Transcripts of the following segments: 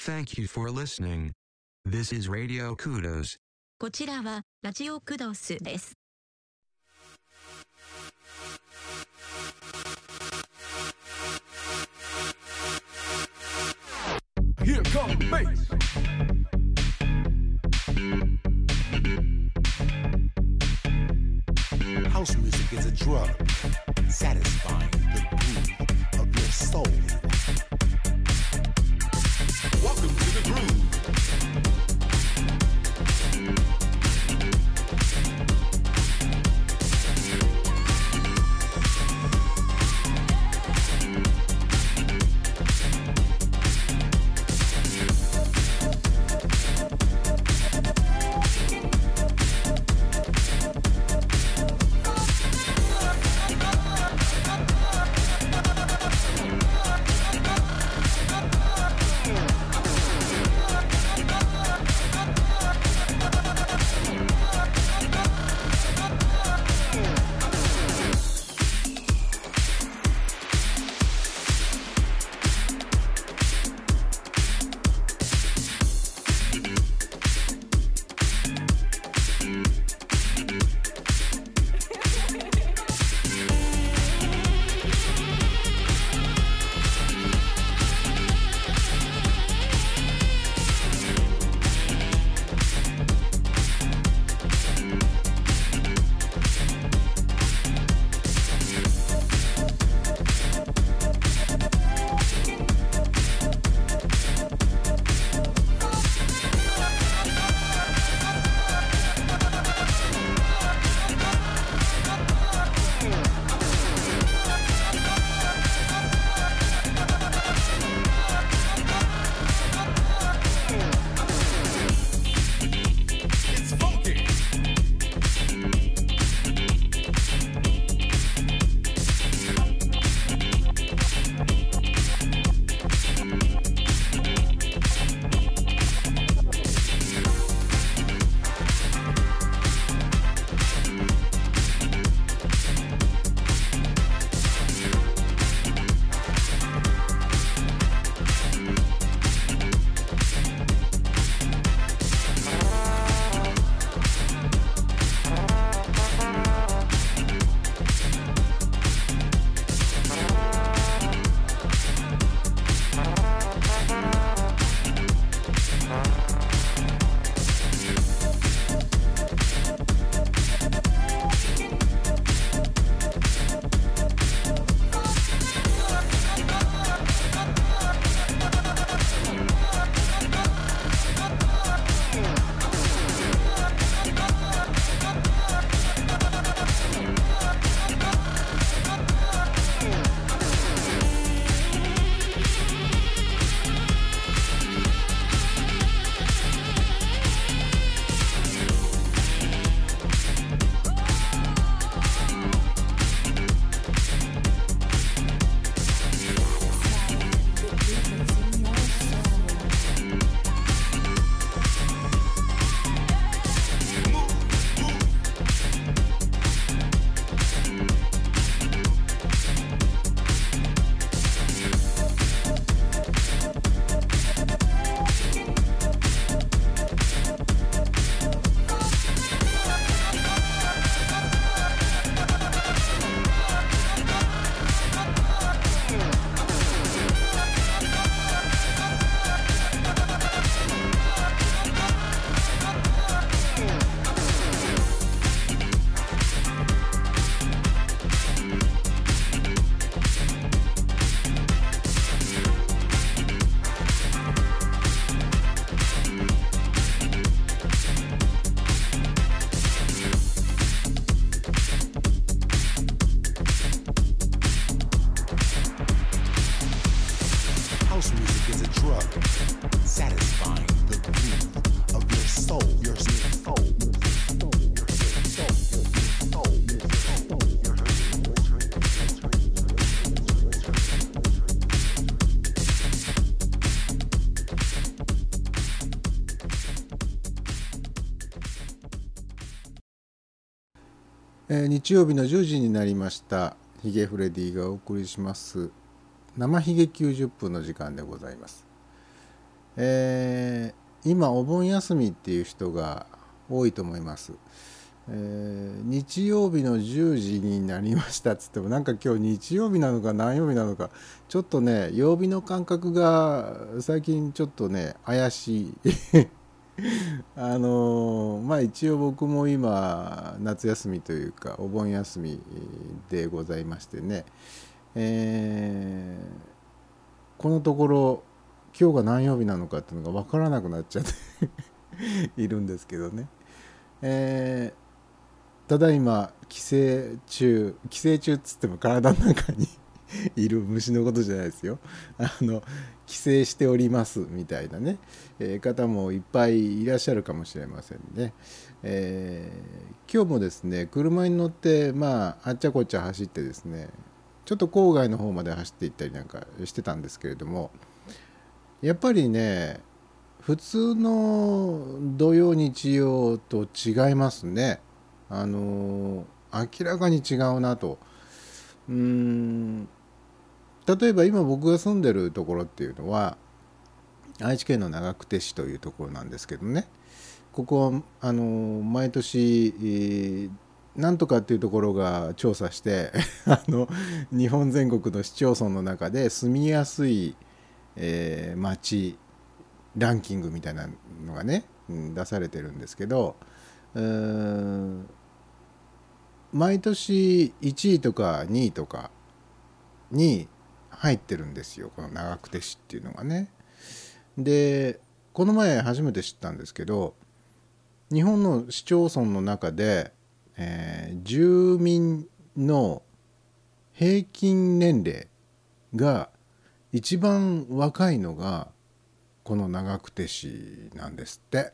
Thank you for listening. This is Radio Kudos. こちらはラジオクドスです。 Here come bass. House music is a drug, satisfying the groove of your soul. 日曜日の10時になりました。ヒゲフレディがお送りします。生ヒゲ90分の時間でございます。えー今お盆休みっていう人が多いと思います、えー日曜日の10時になりました。っつってもなんか今日日曜日なのか何曜日なのかちょっとね曜日の感覚が最近ちょっとね怪しい。あのまあ一応僕も今夏休みというかお盆休みでございましてね、えーこのところ今日が何曜日なのかっていうのが分からなくなっちゃって いるんですけどね、えーただいま寄生虫寄生虫っつっても体の中に いる虫のことじゃないですよ。あの寄生しておりますみたいなね、えー方もいっぱいいらっしゃるかもしれませんね、えー今日もですね車に乗ってまああっちゃこっちゃ走ってですねちょっと郊外の方まで走っていったりなんかしてたんですけれどもやっぱりね普通の土曜日曜と違いますね。あの明らかに違うなと。うーん。例えば今僕が住んでるところっていうのは愛知県の長久手市というところなんですけどね。ここはあの毎年、えーなんとかっていうところが調査して あの日本全国の市町村の中で住みやすい、えー町ランキングみたいなのがね、うん出されてるんですけど毎年1位とか2位とかに入ってるんですよこの長久手市っていうのがね。でこの前初めて知ったんですけど日本の市町村の中で、えー住民の平均年齢が一番若いのがこの長久手市なんですって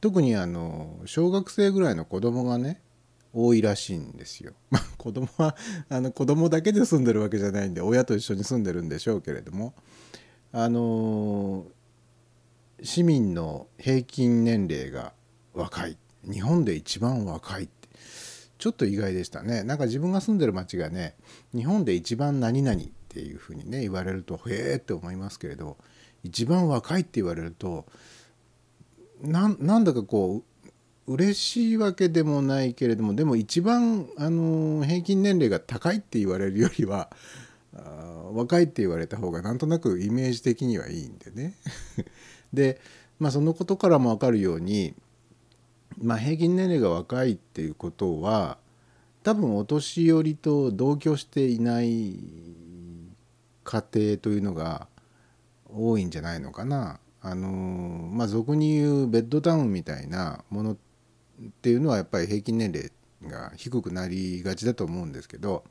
特にあの小学生ぐらいの子供がね多いらしいんですよ。まあ子供はあの子供だけで住んでるわけじゃないんで親と一緒に住んでるんでしょうけれども。あの市民の平均年齢が若い。日本で一番若いって。ちょっと意外でしたね。なんか自分が住んでる町がね日本で一番何々っていうふうにね言われるとへえって思いますけれど一番若いって言われるとななんだかこう嬉しいわけでもないけれどもでも一番あの平均年齢が高いって言われるよりはあ若いって言われた方がなんとなくイメージ的にはいいんでね。でまあそのことからも分かるように、まあ、平均年齢が若いっていうことは多分お年寄りと同居していない家庭というのが多いんじゃないのかな。あのまあ俗に言うベッドタウンみたいなものってっていうのはやっぱり平均年齢が低くなりがちだと思うんですけど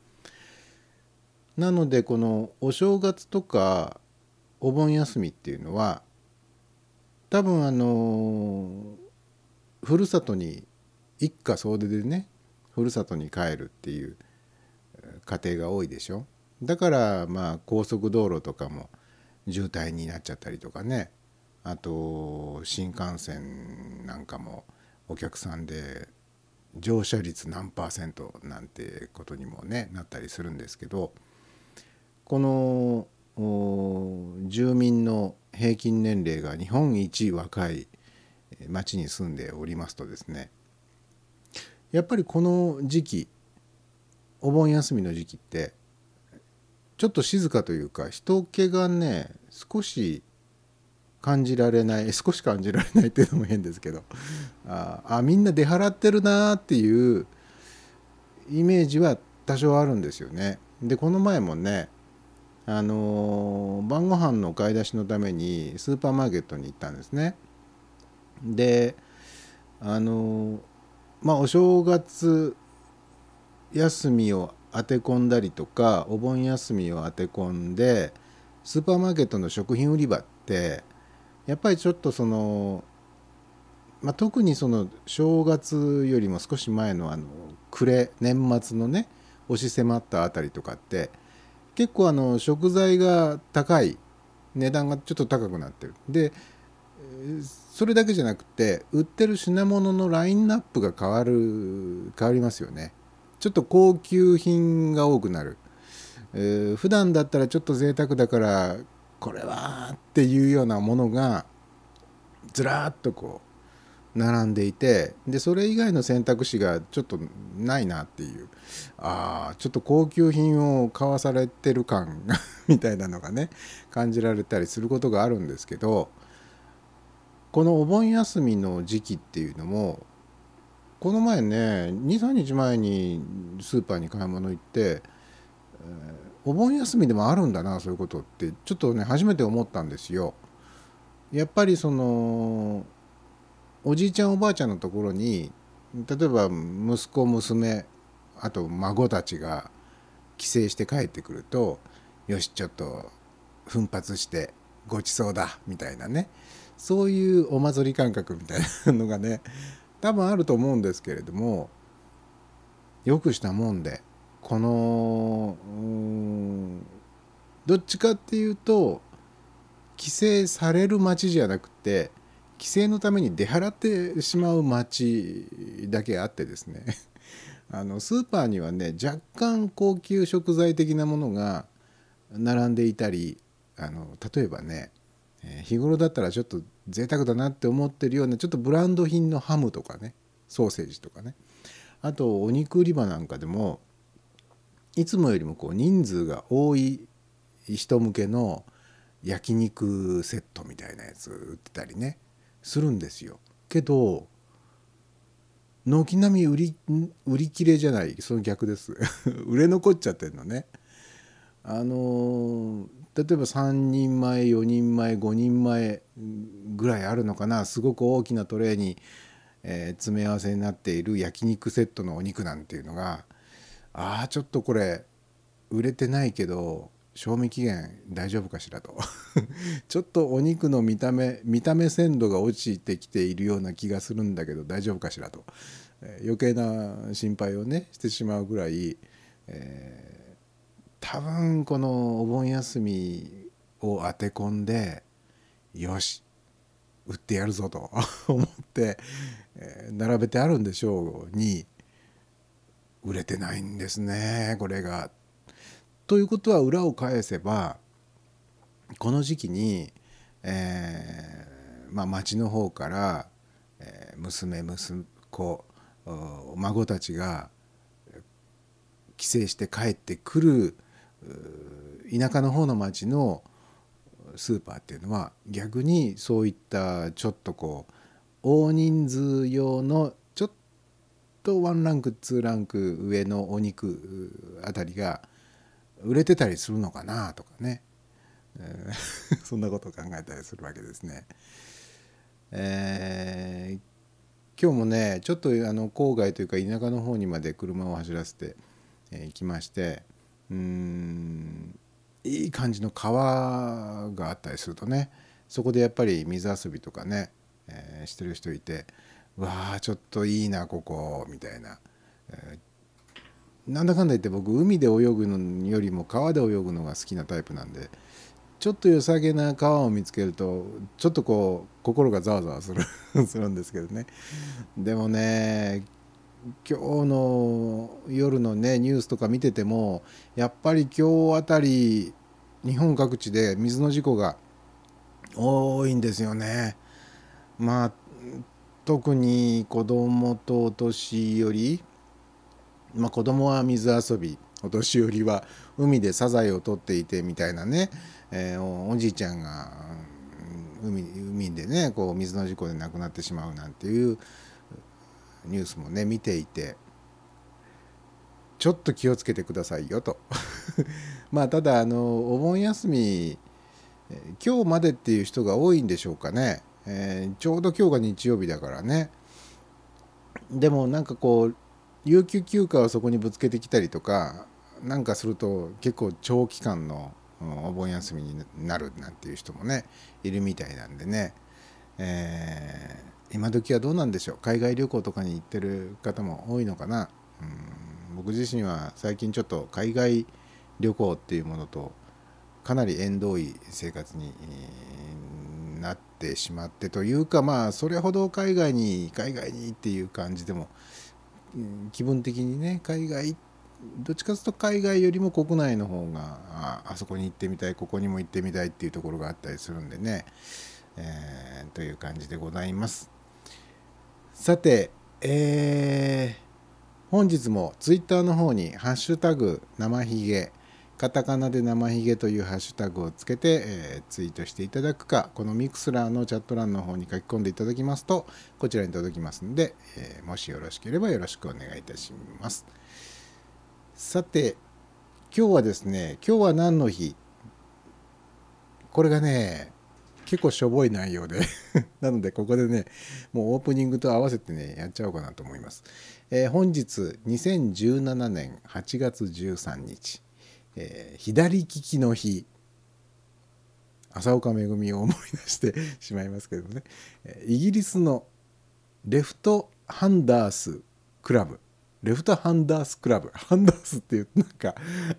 なのでこのお正月とかお盆休みっていうのは多分あのふるさとに一家総出でねふるさとに帰るっていう家庭が多いでしょ。だからまあ高速道路とかも渋滞になっちゃったりとかね。あと新幹線なんかもお客さんで乗車率何パーセントなんてことにもねなったりするんですけどこの住民の平均年齢が日本一若い町に住んでおりますとですねやっぱりこの時期お盆休みの時期ってちょっと静かというか人気がね少し感じられない少し感じられないっていうのも変ですけどああみんな出払ってるなっていうイメージは多少あるんですよね。でこの前もねあのー晩ご飯の買い出しのためにスーパーマーケットに行ったんですね。であのーまあお正月休みを当て込んだりとかお盆休みを当て込んでスーパーマーケットの食品売り場ってやっぱりちょっとその、まあ、特にその正月よりも少し前のあの暮れ年末のね押し迫ったあたりとかって結構あの食材が高い値段がちょっと高くなってる。でそれだけじゃなくて売ってる品物のラインナップが変わる変わりますよね。ちょっと高級品が多くなる、えー普段だったらちょっと贅沢だからこれはっていうようなものがずらーっとこう並んでいてでそれ以外の選択肢がちょっとないなっていうああちょっと高級品を買わされてる感 みたいなのがね感じられたりすることがあるんですけどこのお盆休みの時期っていうのもこの前ね23日前にスーパーに買い物行って、えーお盆休みでもあるんだなそういうことってちょっとね初めて思ったんですよ。やっぱりそのおじいちゃんおばあちゃんのところに例えば息子娘あと孫たちが帰省して帰ってくるとよしちょっと奮発してごちそうだみたいなねそういうお祭り感覚みたいなのがね多分あると思うんですけれどもよくしたもんでこのどっちかっていうと帰省される町じゃなくて帰省のために出払ってしまう町だけあってですね。あのスーパーにはね若干高級食材的なものが並んでいたりあの例えばね日頃だったらちょっと贅沢だなって思ってるようなちょっとブランド品のハムとかねソーセージとかね。あとお肉売り場なんかでもいつもよりもこう人数が多い人向けの焼肉セットみたいなやつ売ってたりねするんですよ。けど軒並み売り売り切れじゃないその逆です 売れ残っちゃってんのね。あのー例えば3人前4人前5人前ぐらいあるのかなすごく大きなトレーに、えー詰め合わせになっている焼肉セットのお肉なんていうのがああちょっとこれ売れてないけど賞味期限大丈夫かしらと。ちょっとお肉の見た目見た目鮮度が落ちてきているような気がするんだけど大丈夫かしらと、えー余計な心配をねしてしまうぐらい、えー多分このお盆休みを当て込んでよし売ってやるぞと思って、えー並べてあるんでしょうに売れてないんですねこれが。ということは裏を返せばこの時期に、えーまあ、町の方から、えー娘息子孫たちが帰省して帰ってくる田舎の方の町のスーパーっていうのは逆にそういったちょっとこう大人数用のとワンランクツーランク上のお肉あたりが売れてたりするのかなとかね、そんなことを考えたりするわけですね。えー今日もねちょっとあの郊外というか田舎の方にまで車を走らせて、えー行きましてうんいい感じの川があったりするとねそこでやっぱり水遊びとかね、えーしてる人いて「わあちょっといいなここ」みたいな、えーなんだかんだ言って僕海で泳ぐのよりも川で泳ぐのが好きなタイプなんでちょっと良さげな川を見つけるとちょっとこう心がざわざわする するんですけどねでもね今日の夜のねニュースとか見ててもやっぱり今日あたり日本各地で水の事故が多いんですよね。まあ特に子供とお年寄り、まあ、子供は水遊びお年寄りは海でサザエを取っていてみたいなね、えーおじいちゃんが海海でねこう水の事故で亡くなってしまうなんていうニュースもね見ていてちょっと気をつけてくださいよと。まあただあのお盆休み今日までっていう人が多いんでしょうかね、えーちょうど今日が日曜日だからね。でもなんかこう有給休暇をそこにぶつけてきたりとかなんかすると結構長期間のお盆休みになるなんていう人もねいるみたいなんでね、えー今時はどうなんでしょう？海外旅行とかに行ってる方も多いのかな？うん僕自身は最近ちょっと海外旅行っていうものとかなり縁遠い生活にってしまってというかまあそれほど海外に海外にっていう感じでも気分的にね海外どっちかというと海外よりも国内の方がああそこに行ってみたいここにも行ってみたいっていうところがあったりするんでね、えーという感じでございます。さてえー本日もツイッターの方に「ハッシュタグ生ひげ」カタカナで生ひげというハッシュタグをつけて、えーツイートしていただくかこのミクスラーのチャット欄の方に書き込んでいただきますとこちらに届きますので、えーもしよろしければよろしくお願いいたします。さて今日はですね今日は何の日？これがね結構しょぼい内容で なのでここでねもうオープニングと合わせてねやっちゃおうかなと思います、えー本日2017年8月13日、えー左利きの日。浅岡めぐみを思い出してしまいますけどね。イギリスのレフトハンダースクラブ。レフトハンダースクラブ。ハンダースっていうなんか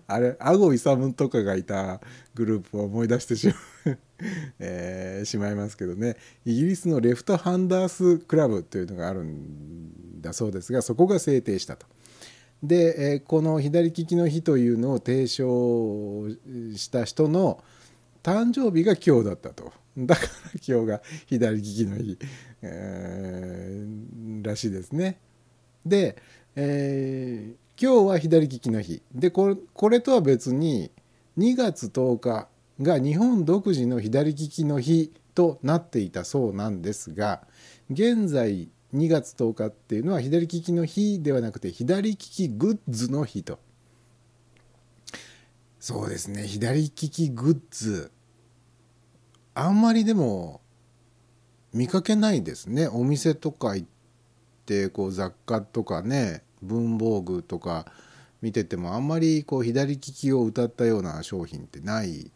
あれ阿護勇とかがいたグループを思い出してしまう、えーしまいますけどね。イギリスのレフトハンダースクラブというのがあるんだそうですがそこが制定したと。で、この左利きの日というのを提唱した人の誕生日が今日だったと。だから今日が左利きの日、えーらしいですね。で、えー今日は左利きの日。でこれこれとは別に2月10日が日本独自の左利きの日となっていたそうなんですが現在2月10日っていうのは左利きの日ではなくて左利きグッズの日と。そうですね。左利きグッズ。あんまりでも見かけないですね。お店とか行ってこう雑貨とかね文房具とか見ててもあんまりこう左利きを歌ったような商品ってない。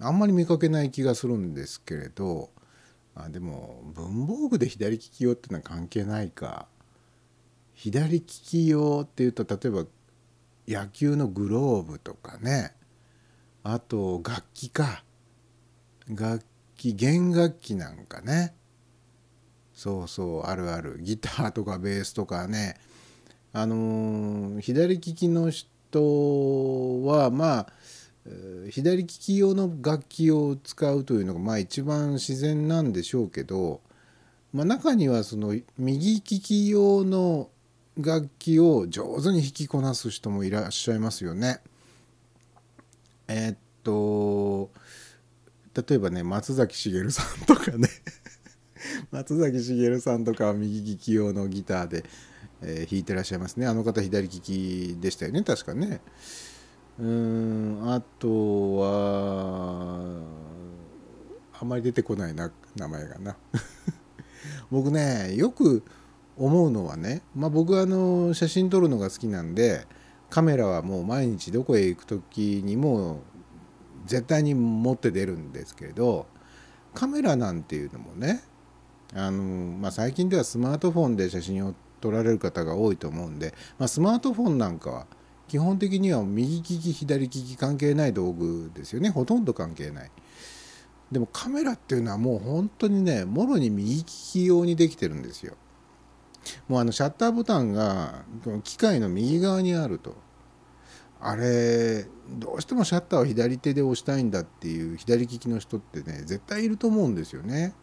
あんまり見かけない気がするんですけれど。あでも文房具で左利き用ってのは関係ないか。左利き用っていうと例えば野球のグローブとかね。あと楽器か。楽器弦楽器なんかね。そうそうあるある。ギターとかベースとかね。あのー左利きの人はまあ左利き用の楽器を使うというのがまあ一番自然なんでしょうけど、まあ、中にはその右利き用の楽器を上手に弾きこなす人もいらっしゃいますよね。えーっと例えばね松崎しげるさんとかね 松崎しげるさんとかは右利き用のギターで、えー弾いてらっしゃいますねあの方左利きでしたよね確かね。うんあとはあまり出てこないな名前がな。僕ねよく思うのはね、まあ、僕はあの写真撮るのが好きなんでカメラはもう毎日どこへ行く時にも絶対に持って出るんですけれどカメラなんていうのもねあの、まあ、最近ではスマートフォンで写真を撮られる方が多いと思うんで、まあ、スマートフォンなんかは基本的には右利き左利き関係ない道具ですよね。ほとんど関係ない。でもカメラっていうのはもう本当にねもろに右利き用にできてるんですよ。もうあのシャッターボタンが機械の右側にあると。あれどうしてもシャッターを左手で押したいんだっていう左利きの人ってね絶対いると思うんですよね。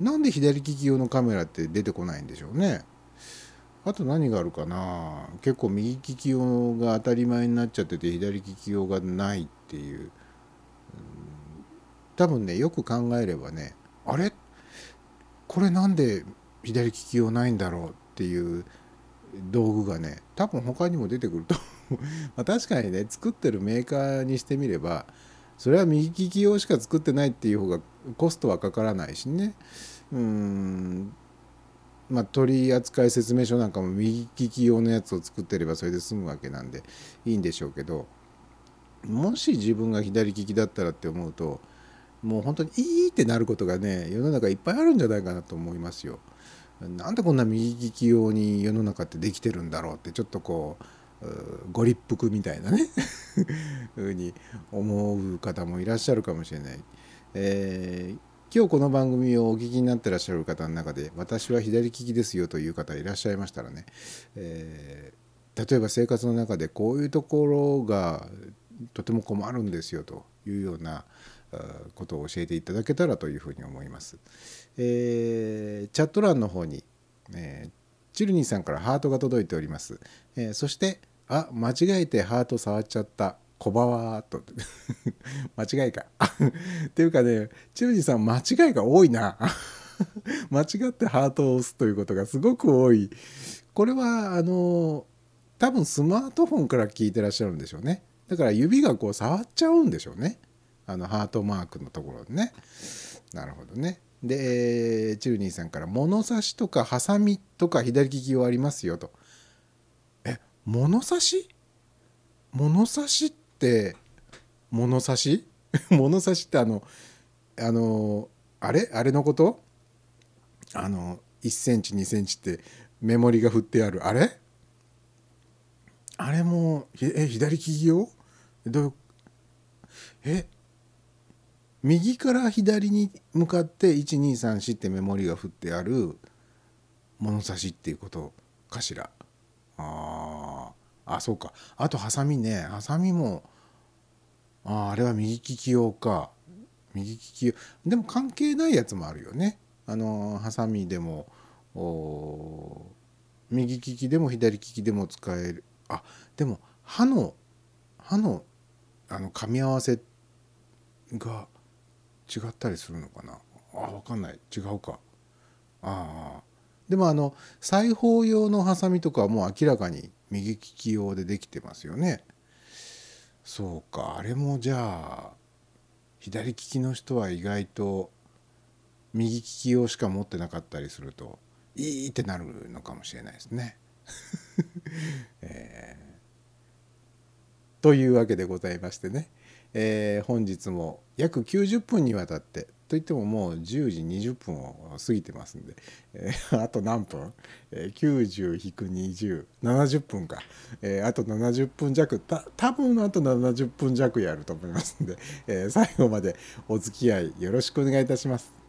なんで左利き用のカメラって出てこないんでしょうね。あと何があるかな。結構右利き用が当たり前になっちゃってて左利き用がないっていう、うん。多分ねよく考えればねあれ？これなんで左利き用ないんだろうっていう道具がね多分他にも出てくると ま確かにね作ってるメーカーにしてみればそれは右利き用しか作ってないっていう方がコストはかからないしね。うん。まあ、取扱説明書なんかも右利き用のやつを作ってればそれで済むわけなんでいいんでしょうけどもし自分が左利きだったらって思うともう本当にいいってなることがね世の中いっぱいあるんじゃないかなと思いますよ。なんでこんな右利き用に世の中ってできてるんだろうってちょっとこううご立腹みたいなね ふうに思う方もいらっしゃるかもしれない。えー今日この番組をお聞きになってらっしゃる方の中で私は左利きですよという方いらっしゃいましたらね、えー例えば生活の中でこういうところがとても困るんですよというようなことを教えていただけたらというふうに思います。えーチャット欄の方に、えーチルニーさんからハートが届いております。えーそして「あ間違えてハート触っちゃった小バワー」と 間違いか。っていうかねチルニーさん間違いが多いな。間違ってハートを押すということがすごく多い。これはあの多分スマートフォンから聞いてらっしゃるんでしょうね。だから指がこう触っちゃうんでしょうね。あのハートマークのところでね。なるほどね。で、えーチルニーさんから物差しとかハサミとか左利き用ありますよと。え、物差し？物差しって物差し？物差しってあのあのあれ？あれのこと？あの1センチ2センチってメモリが振ってある。あれ？あれもひえ左利き用？どう？え？右から左に向かって1234ってメモリが振ってある物差しっていうことかしら？ああそうか。あとハサミね。ハサミもああれは右利き用か。右利き用。でも関係ないやつもあるよね。あのハサミでも右利きでも左利きでも使える。あでも刃の刃のあの噛み合わせが違ったりするのかな。あ分かんない。違うか。ああでもあの裁縫用のハサミとかはもう明らかに右利き用でできてますよね。そうか。あれもじゃあ左利きの人は意外と右利き用しか持ってなかったりするといいってなるのかもしれないですね。えー。というわけでございましてね、えー本日も約90分にわたってといってももう10時20分を過ぎてますんで、えーあと何分、えー ?90-2070 分か、えーあと70分弱た多分あと70分弱やると思いますんで、えー最後までお付き合いよろしくお願いいたします。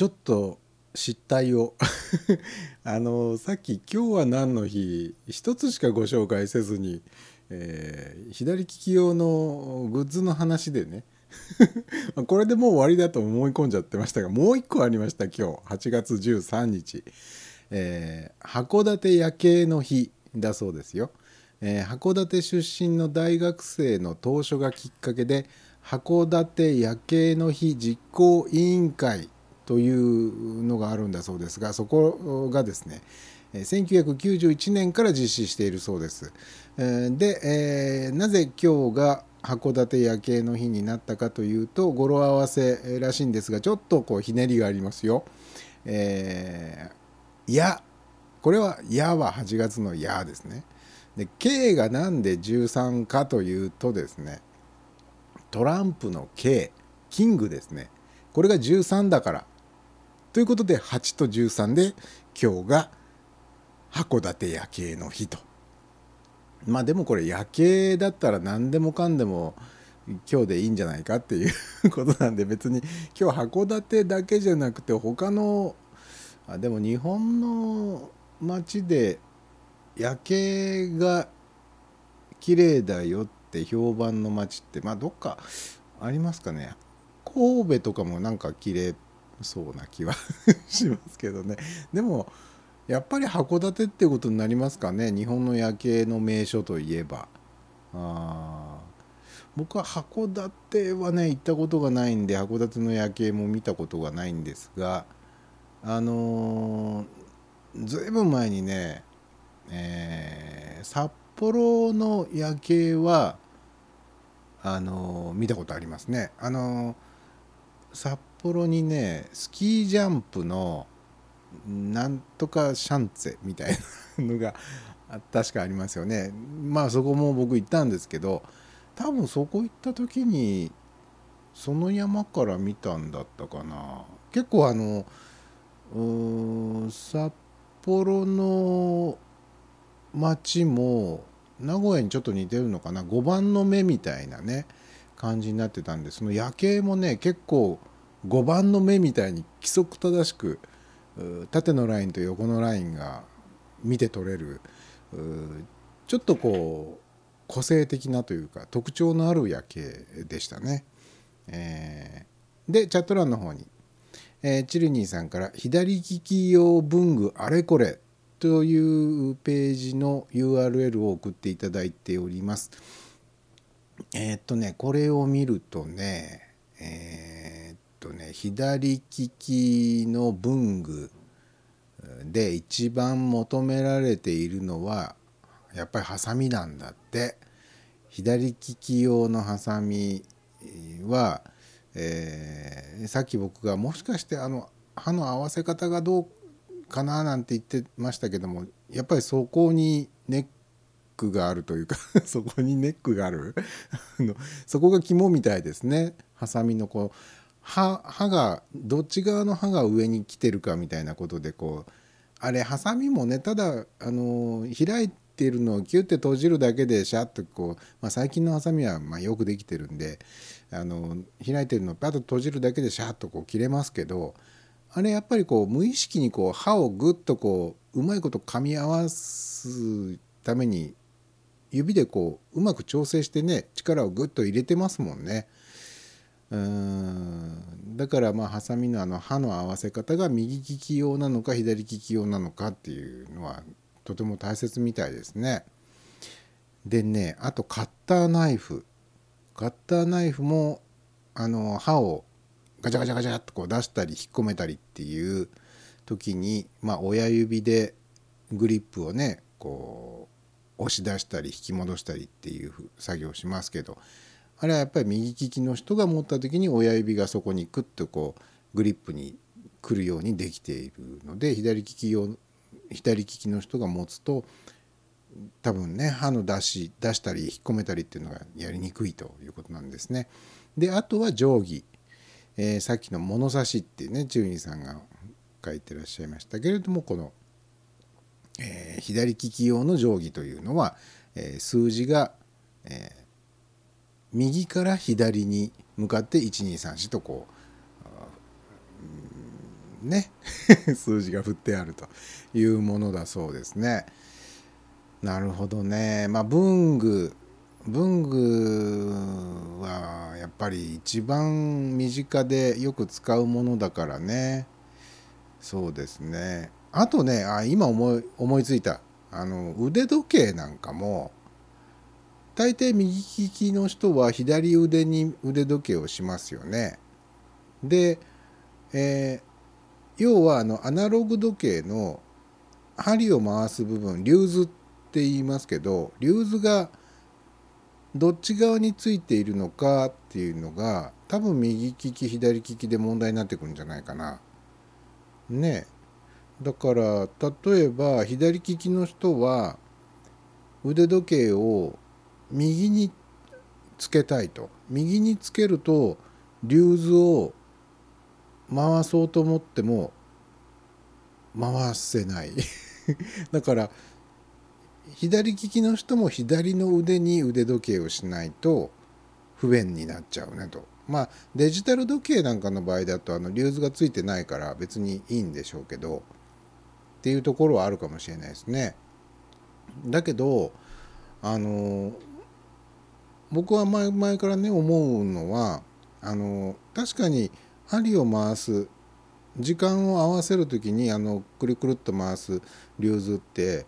ちょっと失態を。あのさっき「今日は何の日」一つしかご紹介せずに、えー左利き用のグッズの話でね。これでもう終わりだと思い込んじゃってましたがもう一個ありました今日8月13日、えー函館夜景の日だそうですよ、えー函館出身の大学生の当初がきっかけで函館夜景の日実行委員会というのがあるんだそうですがそこがですねえー1991年から実施しているそうです。えーで、えーなぜ今日が函館夜景の日になったかというと語呂合わせらしいんですがちょっとこうひねりがありますよ。えー、やこれは「や」は8月の「や」ですね。で「K」がなんで13かというとですねトランプの K キングですねこれが13だからということで8と13で今日が函館夜景の日と。まあでもこれ夜景だったら何でもかんでも今日でいいんじゃないかっていうことなんで別に今日函館だけじゃなくて他のあでも日本の街で夜景が綺麗だよって評判の街ってまあどっかありますかね。神戸とかもなんか綺麗そうな気はしますけどね。でもやっぱり函館ってことになりますかね。日本の夜景の名所といえば。あ僕は函館はね行ったことがないんで函館の夜景も見たことがないんですがあのーずいぶん前にね、えー札幌の夜景はあのー見たことありますね。あのー札幌にねスキージャンプのなんとかシャンツェみたいなのが確かありますよね。まあそこも僕行ったんですけど多分そこ行った時にその山から見たんだったかな。結構あのうん札幌の街も名古屋にちょっと似てるのかな5番の目みたいなね感じになってたんでその夜景もね結構5番の目みたいに規則正しく縦のラインと横のラインが見て取れるちょっとこう個性的なというか特徴のある夜景でしたね。えーでチャット欄の方に、えーチルニーさんから「左利き用文具あれこれ」というページの URL を送っていただいております。えーっとねこれを見るとねえーとね左利きの文具で一番求められているのはやっぱりハサミなんだって。左利き用のハサミは、えーさっき僕がもしかしてあの刃の合わせ方がどうかななんて言ってましたけどもやっぱりそこにネックがあるというか そこにネックがある。そこが肝みたいですね。ハサミのこう刃刃がどっち側の刃が上に来てるかみたいなことでこうあれハサミもねただあの開いてるのをキュッて閉じるだけでシャッとこう、まあ、最近のハサミはまあよくできてるんであの開いてるのをパッと閉じるだけでシャッとこう切れますけどあれやっぱりこう無意識にこう刃をグッとこううまいこと噛み合わすために指でこううまく調整してね力をグッと入れてますもんね。うん。だからまあハサミのあの刃の合わせ方が右利き用なのか左利き用なのかっていうのはとても大切みたいですね。でねあとカッターナイフ。カッターナイフもあの刃をガチャガチャガチャっとこう出したり引っ込めたりっていう時にまあ親指でグリップをねこう押し出したり引き戻したりっていう作業をしますけど。あれはやっぱり右利きの人が持った時に親指がそこにクッとこうグリップに来るようにできているので左利き用左利きの人が持つと多分ね刃の出し出したり引っ込めたりっていうのがやりにくいということなんですね。であとは定規、えーさっきの物差しってね中二さんが書いてらっしゃいましたけれどもこの、えー左利き用の定規というのは、えー数字が、え右から左に向かって1234とこうね 数字が振ってあるというものだそうですね。なるほどね。まあ文具文具はやっぱり一番身近でよく使うものだからね。そうですね。あとね、あ今思い思いついた。あの腕時計なんかも大抵右利きの人は左腕に腕時計をしますよね。で、えー要はあのアナログ時計の針を回す部分リューズって言いますけどリューズがどっち側についているのかっていうのが多分右利き左利きで問題になってくるんじゃないかな。ねだから例えば左利きの人は腕時計を右につけたいと。右につけるとリューズを回そうと思っても回せない。だから左利きの人も左の腕に腕時計をしないと不便になっちゃうねと。まあデジタル時計なんかの場合だとあのリューズがついてないから別にいいんでしょうけどっていうところはあるかもしれないですね。だけどあの僕は前前からね思うのはあの確かに針を回す時間を合わせる時にあのくるくるっと回すリューズって、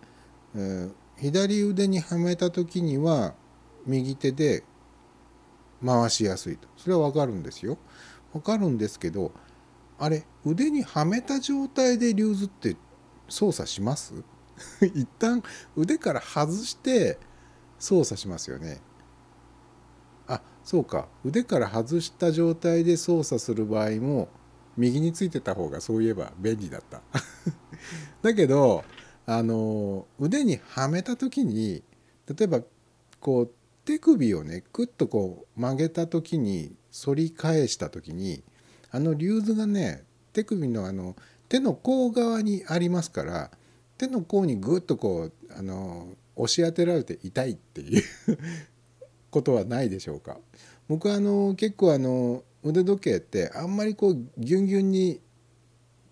えー左腕にはめた時には右手で回しやすいと。それは分かるんですよ。分かるんですけどあれ腕にはめた状態でリューズって操作します？一旦腕から外して操作しますよね。あそうか。腕から外した状態で操作する場合も右についてた方がそういえば便利だった。だけどあの腕にはめた時に例えばこう手首をねクッとこう曲げた時に反り返した時にあのリューズがね手首のあの手の甲側にありますから手の甲にグッとこうあの押し当てられて痛いっていうことはないでしょうか僕はあの結構あの腕時計ってあんまりこうギュンギュンに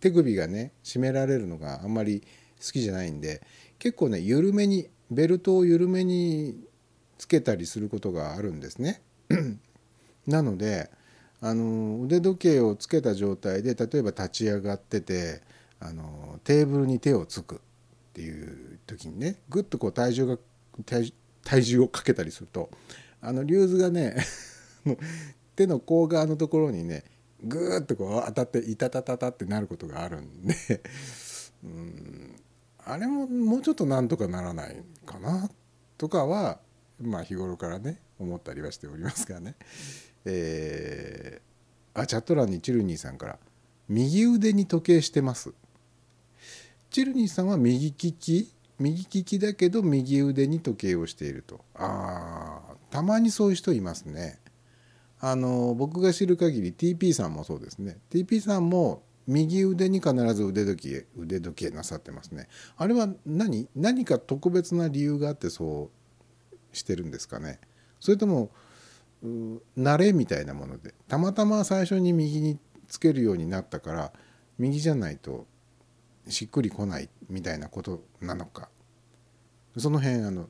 手首がね締められるのがあんまり好きじゃないんで結構ね緩めにベルトを緩めにつけたりすることがあるんですね。なのであの腕時計をつけた状態で例えば立ち上がっててあのテーブルに手をつくっていう時にねぐっとこう体重が体体重をかけたりするとあのリューズがね 手の甲側のところにねぐーっとこう当たっていたたたたってなることがあるんで うんあれももうちょっとなんとかならないかなとかはまあ日頃からね思ったりはしておりますがね。えーあチャット欄にチルニーさんから「右腕に時計してます」チルニーさんは右利き？右利きだけど右腕に時計をしていると。あー。たまにそういう人いますね。あの僕が知る限り TP さんもそうですね。TP さんも右腕に必ず腕時計腕時計なさってますね。あれは何何か特別な理由があってそうしてるんですかね。それとも慣れみたいなものでたまたま最初に右につけるようになったから右じゃないとしっくりこないみたいなことなのか。その辺あの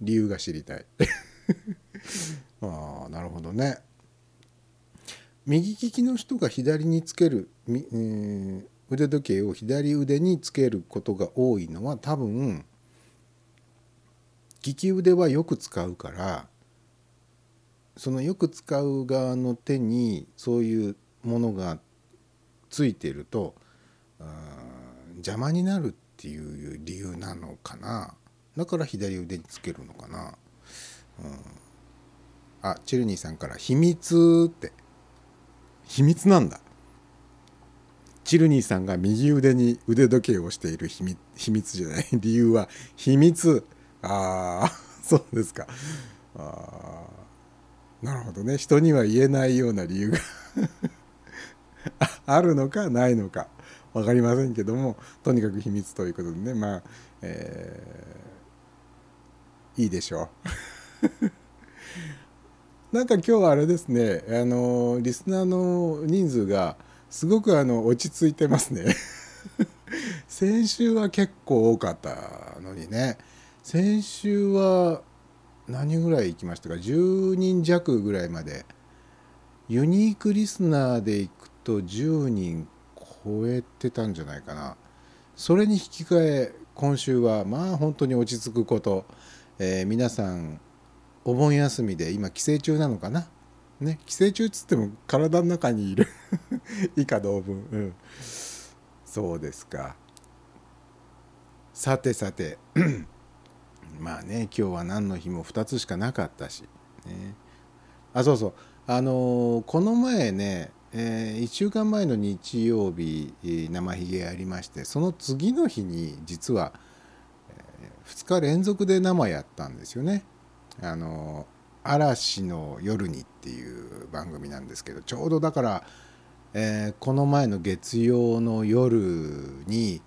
理由が知りたい。ああなるほどね。右利きの人が左につける、えー腕時計を左腕につけることが多いのは多分利き腕はよく使うからそのよく使う側の手にそういうものがついてるとあ邪魔になるっていう理由なのかな。だから左腕につけるのかな、うん、あチルニーさんから「秘密」って。秘密なんだ。チルニーさんが右腕に腕時計をしている秘密じゃない。理由は秘密。ああ そうですか。あなるほどね。人には言えないような理由が。ああるのか？ないのか？分かりませんけども。とにかく秘密ということでね。まあ、えーいいでしょう。なんか今日はあれですねあのリスナーの人数がすごくあの落ち着いてますね。先週は結構多かったのにね。先週は何ぐらい行きましたか？10人弱ぐらいまで。ユニークリスナーで行くと10人超えてたんじゃないかな。それに引き換え今週はまあ本当に落ち着くこと、えー皆さんお盆休みで今帰省中なのかな？ね帰省中っつっても体の中にいる。以下同文うん。そうですか。さてさて。まあね今日は何の日も2つしかなかったし、ね、あそうそう。あのーこの前ね、え1週間前の日曜日生ひげやりましてその次の日に実は、え2日連続で生やったんですよね。あの嵐の夜にっていう番組なんですけどちょうどだから、えーこの前の月曜の夜に、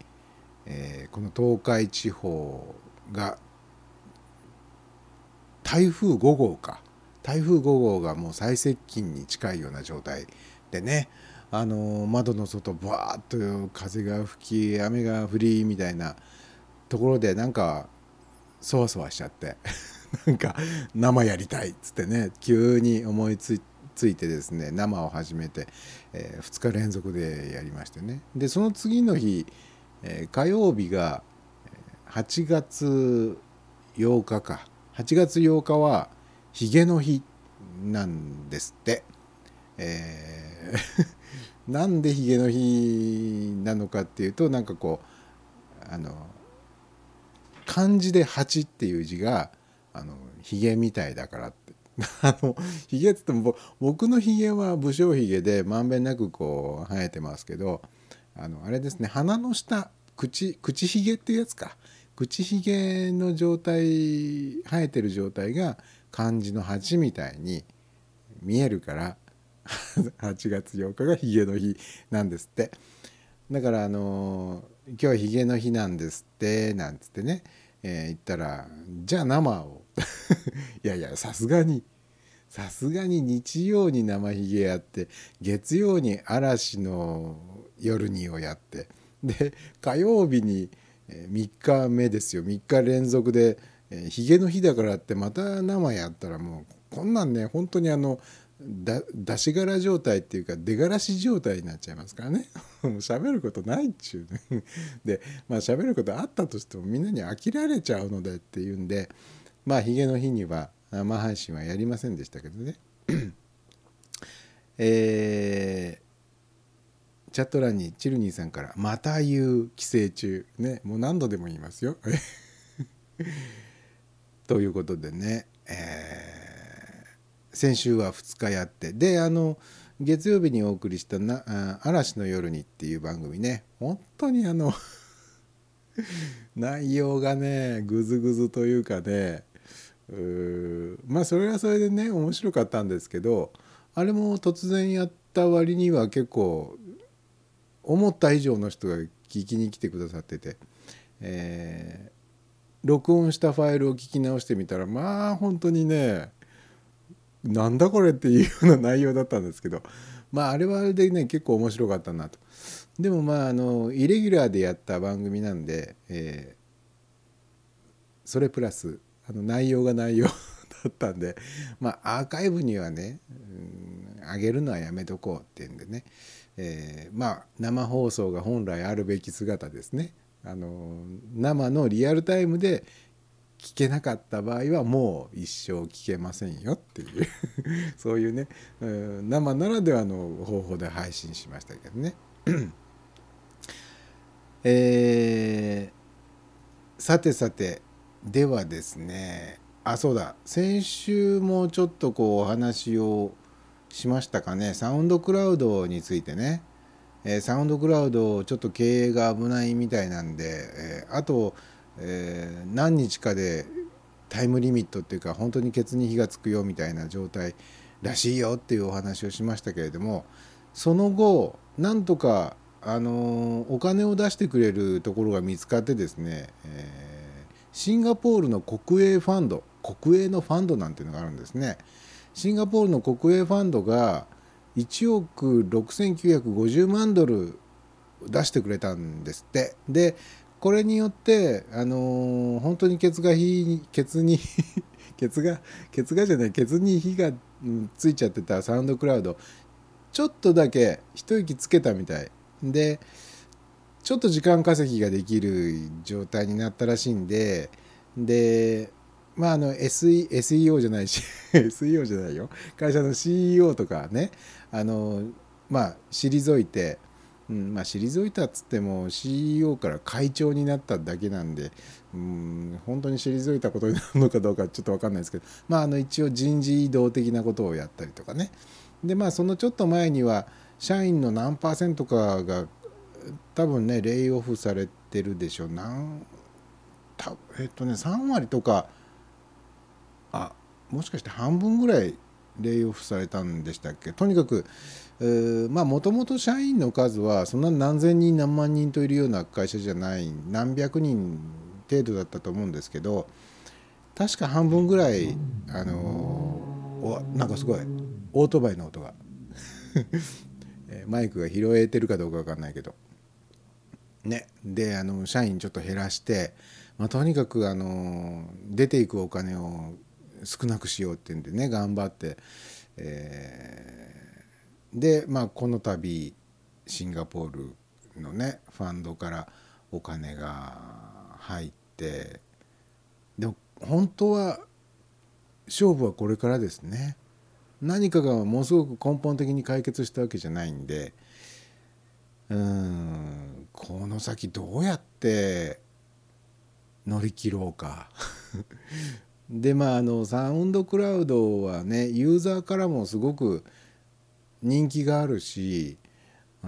えーこの東海地方が台風5号か。台風5号がもう最接近に近いような状態でねあの窓の外バーッと風が吹き雨が降りみたいなところでなんかそわそわしちゃって。なんか生やりたいっつってね急に思いついてですね生を始めて、え2日連続でやりましてね。でその次の日、えー火曜日が8月8日か。8月8日はヒゲの日なんですって、えー なんでヒゲの日なのかっていうとなんかこうあの漢字で「八」っていう字があのヒゲみたいだからって。あのヒゲっつっても僕のヒゲは武将ヒゲでまんべんなくこう生えてますけどあのあれですね鼻の下口口ひげっていうやつか。口ひげの状態生えてる状態が漢字の「八」みたいに見えるから 8月8日がヒゲの日なんですって。だからあのー今日はヒゲの日なんですってなんつってね、えー言ったらじゃあ生を いやいやさすがに。さすがに日曜に生ひげやって月曜に嵐の夜にをやって。で火曜日に3日目ですよ。3日連続でえーヒゲの日だからってまた生やったらもうこんなんね本当にあの出し柄状態っていうか出がらし状態になっちゃいますからね。もう喋ることないっちゅうね。でまあ喋ることあったとしてもみんなに飽きられちゃうのでっていうんでまあヒゲの日には生配信はやりませんでしたけどね。えーチャット欄にチルニーさんから「また言う寄生虫」ね。もう何度でも言いますよ。ということでね、えー先週は2日やって。であの月曜日にお送りしたな「嵐の夜に」っていう番組ね。本当にあの 内容がねグズグズというかね。まあそれはそれでね面白かったんですけどあれも突然やった割には結構思った以上の人が聞きに来てくださってて、えー録音したファイルを聞き直してみたらまあ本当にねなんだこれっていうような内容だったんですけどまああれはあれでね結構面白かったなと。でもまああのイレギュラーでやった番組なんで、えーそれプラスあの内容が内容 だったんでまあアーカイブにはね、うん、上げるのはやめとこうっていうんでね、えーまあ生放送が本来あるべき姿ですね。あの生のリアルタイムで聞けなかった場合はもう一生聞けませんよっていう。そういうね、生ならではの方法で配信しましたけどね。えーさてさてではですねあそうだ先週もちょっとこうお話をしましたかね。サウンドクラウドについてね、えーサウンドクラウドちょっと経営が危ないみたいなんで、えーあと、えー何日かでタイムリミットっていうか本当にケツに火がつくよみたいな状態らしいよっていうお話をしましたけれどもその後なんとかあのお金を出してくれるところが見つかってですね、えーシンガポールの国営ファンド国営のファンドなんていうのがあるんですね。シンガポールの国営ファンドが、1億6950万ドル出してくれたんですって。でこれによってあのー本当にケツが火ケツに ケツがケツがじゃないケツに火が、ついちゃってたサウンドクラウド。ちょっとだけ一息つけたみたい。でちょっと時間稼ぎができる状態になったらしいんででまああの SE SEO じゃないし SEO じゃないよ。会社の CEO とかねあのまあ退いて、うん、まあ退いたっつっても CEO から会長になっただけなんでうん本当に退いたことになるのかどうかちょっと分かんないですけどまああの一応人事異動的なことをやったりとかね。でまあそのちょっと前には社員の何パーセントかが多分ねレイオフされてるでしょ。うなんたえっとね3割とかあもしかして半分ぐらいレイオフされたんでしたっけ？とにかくえーまあもともと社員の数はそんな何千人何万人といるような会社じゃない何百人程度だったと思うんですけど確か半分ぐらいあのーおなんかすごいオートバイの音が マイクが拾えてるかどうか分かんないけど。ね。であの社員ちょっと減らして、まあ、とにかくあの出ていくお金を少なくしようっていうんでね頑張って、えーで、まあ、この度シンガポールのねファンドからお金が入ってでも本当は勝負はこれからですね。何かがものすごく根本的に解決したわけじゃないんでうん。この先どうやって乗り切ろうか。でまああのサウンドクラウドはねユーザーからもすごく人気があるしう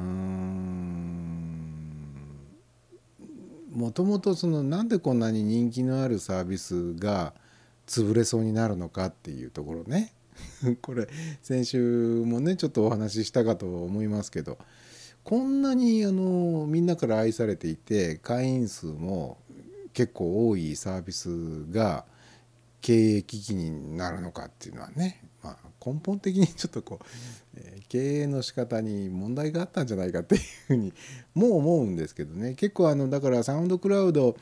もともとそのなんでこんなに人気のあるサービスが潰れそうになるのかっていうところね。これ先週もねちょっとお話ししたかと思いますけどこんなにあのみんなから愛されていて会員数も結構多いサービスが経営危機になるのかっていうのはね、まあ、根本的にちょっとこう、え経営の仕方に問題があったんじゃないかっていうふうにもう思うんですけどね。結構あのだからサウンドクラウド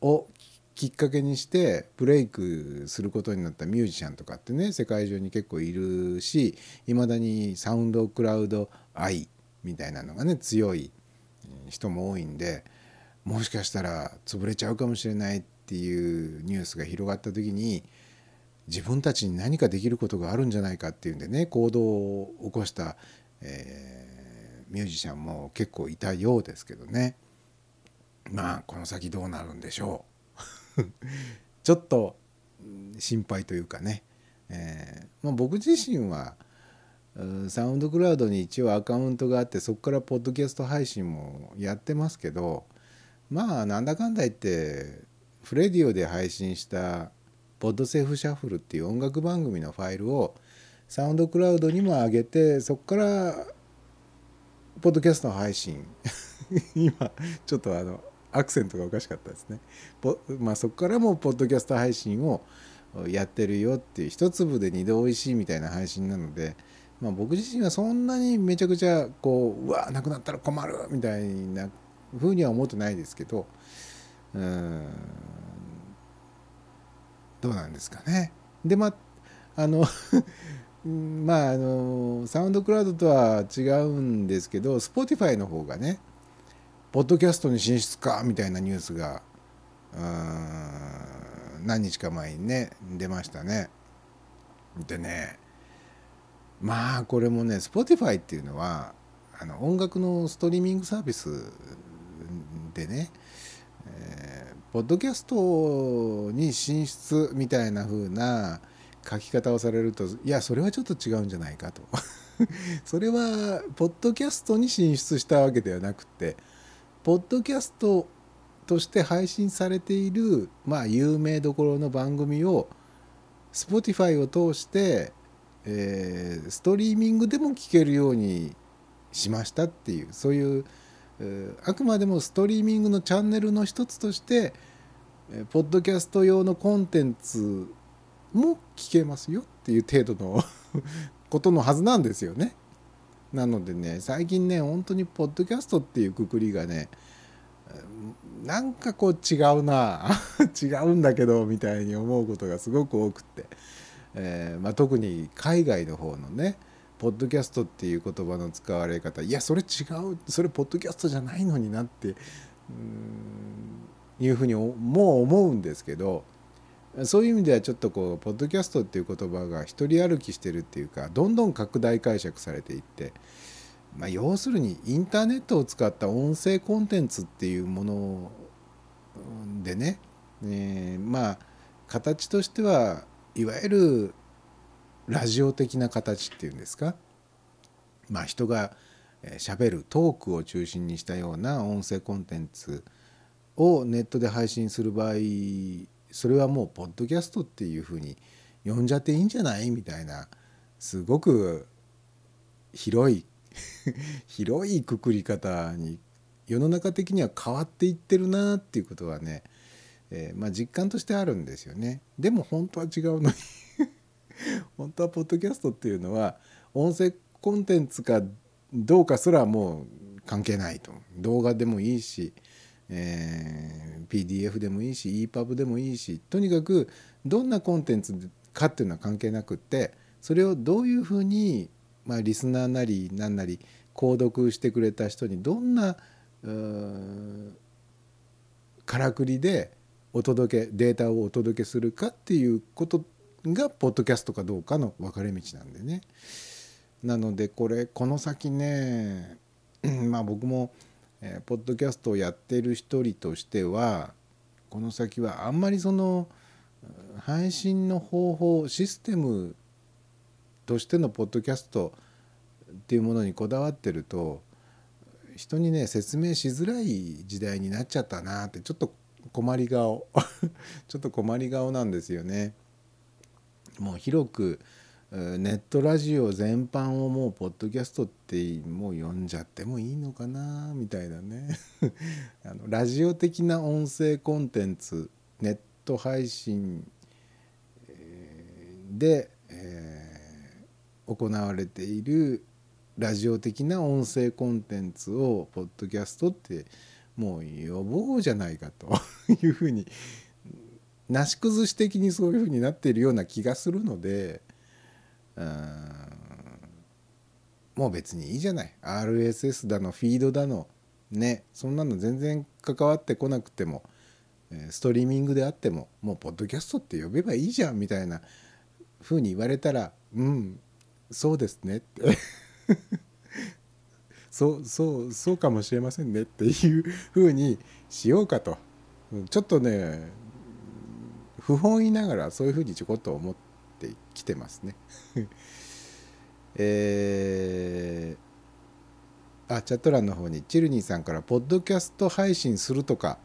をきっかけにしてブレイクすることになったミュージシャンとかってね世界中に結構いるしいまだにサウンドクラウド愛みたいなのがね強い人も多いんでもしかしたら潰れちゃうかもしれないっていうニュースが広がった時に自分たちに何かできることがあるんじゃないかっていうんでね行動を起こした、えーミュージシャンも結構いたようですけどね。まあこの先どうなるんでしょう。ちょっと心配というかね、えーまあ、僕自身はサウンドクラウドに一応アカウントがあってそこからポッドキャスト配信もやってますけどまあなんだかんだ言ってフレディオで配信した「ポッドセーフシャッフル」っていう音楽番組のファイルをサウンドクラウドにも上げてそこからポッドキャスト配信今ちょっとあのアクセントがおかしかったですね。ポまあ、そこからもポッドキャスト配信をやってるよっていう一粒で二度おいしいみたいな配信なので、まあ、僕自身はそんなにめちゃくちゃこううわなくなったら困るみたいなふうには思ってないですけどうんどうなんですかね。で まああのまああのサウンドクラウドとは違うんですけど Spotify の方がねポッドキャストに進出かみたいなニュースがうん何日か前にね出ましたね。でねまあこれもね Spotify っていうのはあの音楽のストリーミングサービスでね、えーポッドキャストに進出みたいな風な書き方をされるといやそれはちょっと違うんじゃないかと。それはポッドキャストに進出したわけではなくてポッドキャストとして配信されているまあ有名どころの番組を Spotify を通して、えーストリーミングでも聞けるようにしましたっていうそういう、えーあくまでもストリーミングのチャンネルの一つとして、えーポッドキャスト用のコンテンツも聞けますよっていう程度の ことのはずなんですよね。なのでね最近ね本当にポッドキャストっていうくくりがねなんかこう違うな 違うんだけどみたいに思うことがすごく多くって、えーまあ、特に海外の方のねポッドキャストっていう言葉の使われ方いやそれ違うそれポッドキャストじゃないのになってうんいうふうにもう思うんですけどそういう意味ではちょっとこうポッドキャストっていう言葉が一人歩きしてるっていうかどんどん拡大解釈されていって、まあ、要するにインターネットを使った音声コンテンツっていうものでね、えーまあ形としてはいわゆるラジオ的な形っていうんですか、まあ、人がしゃべるトークを中心にしたような音声コンテンツをネットで配信する場合それはもうポッドキャストっていうふうに呼んじゃっていいんじゃないみたいなすごく広い 広いくくり方に世の中的には変わっていってるなっていうことはね、えーまあ、実感としてあるんですよね。でも本当は違うのに 本当はポッドキャストっていうのは音声コンテンツかどうかすらもう関係ないと動画でもいいし、えー PDF でもいいし EPUB でもいいしとにかくどんなコンテンツかっていうのは関係なくってそれをどういうふうに、まあ、リスナーなり何なり購読してくれた人にどんなからくりでお届けデータをお届けするかっていうことがポッドキャストかどうかの分かれ道なんでね。なのでこれこの先ね まあ僕も、えポッドキャストをやってる一人としてはこの先はあんまりその配信の方法システムとしてのポッドキャストっていうものにこだわってると人にね説明しづらい時代になっちゃったなってちょっと困り顔 ちょっと困り顔なんですよね。もう広くネットラジオ全般をもうポッドキャストってもう読んじゃってもいいのかなみたいなね あのラジオ的な音声コンテンツネット配信で、えー行われているラジオ的な音声コンテンツをポッドキャストってもう呼ぼうじゃないかと いうふうになし崩し的にそういうふうになっているような気がするのでもう別にいいじゃない。RSS だのフィードだのねそんなの全然関わってこなくてもストリーミングであってももうポッドキャストって呼べばいいじゃんみたいな風に言われたらうんそうですねって。そうそうそうかもしれませんねっていう風にしようかとちょっとね不本意ながらそういう風にちょこっと思ってきてますね。えーあチャット欄の方にチルニーさんから「ポッドキャスト配信するとか」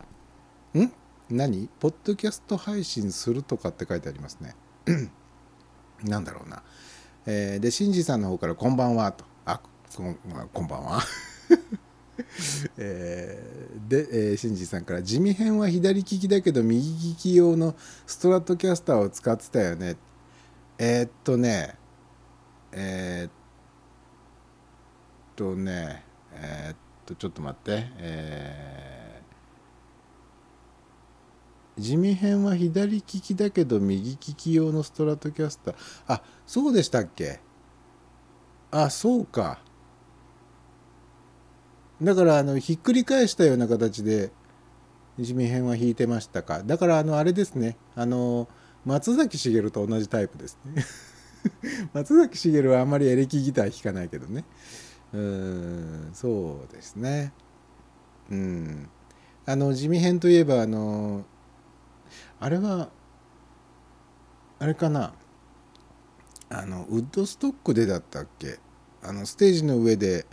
ん？何？ポッドキャスト配信するとかって書いてありますね。なんだろうな。えーで、シンジさんの方からこんばんはと。あ、こんまあこんばんは。えーで、えーシンジさんから地味編は左利きだけど右利き用のストラトキャスターを使ってたよね。えーっとね、えーっとね、えーっと、ちょっと待って。えー地味編は左利きだけど右利き用のストラトキャスターあそうでしたっけ？あそうかだからあのひっくり返したような形で地味編は弾いてましたか。だからあのあれですね。あの松崎しげると同じタイプですね。松崎しげるはあんまりエレキギター弾かないけどね。うんそうですね。うん。あの地味編といえばあのあれはあれかな。あのウッドストックでだったっけ。あのステージの上で、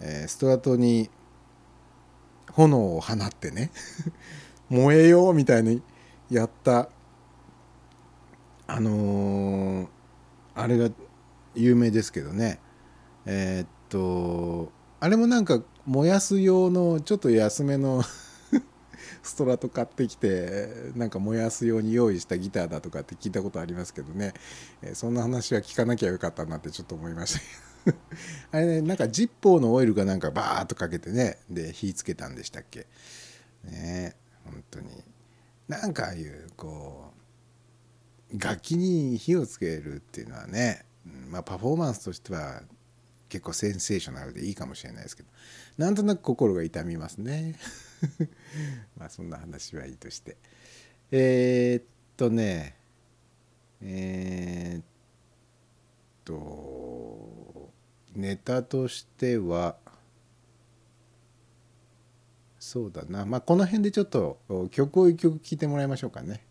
えーストラトに炎を放ってね 燃えようみたいにやったあのーあれが有名ですけどね。えーっとあれもなんか燃やす用のちょっと安めの ストラト買ってきてなんか燃やすように用意したギターだとかって聞いたことありますけどね、えそんな話は聞かなきゃよかったなってちょっと思いました。あれねなんかジッポーのオイルがなんかバーッとかけてねで火つけたんでしたっけ？ね本当に。なんかああいうこう楽器に火をつけるっていうのはね、まあパフォーマンスとしては結構センセーショナルでいいかもしれないですけどなんとなく心が痛みますね。まあそんな話はいいとして。えーっとねえーっとネタとしてはそうだなまあこの辺でちょっと曲を一曲聴いてもらいましょうかね。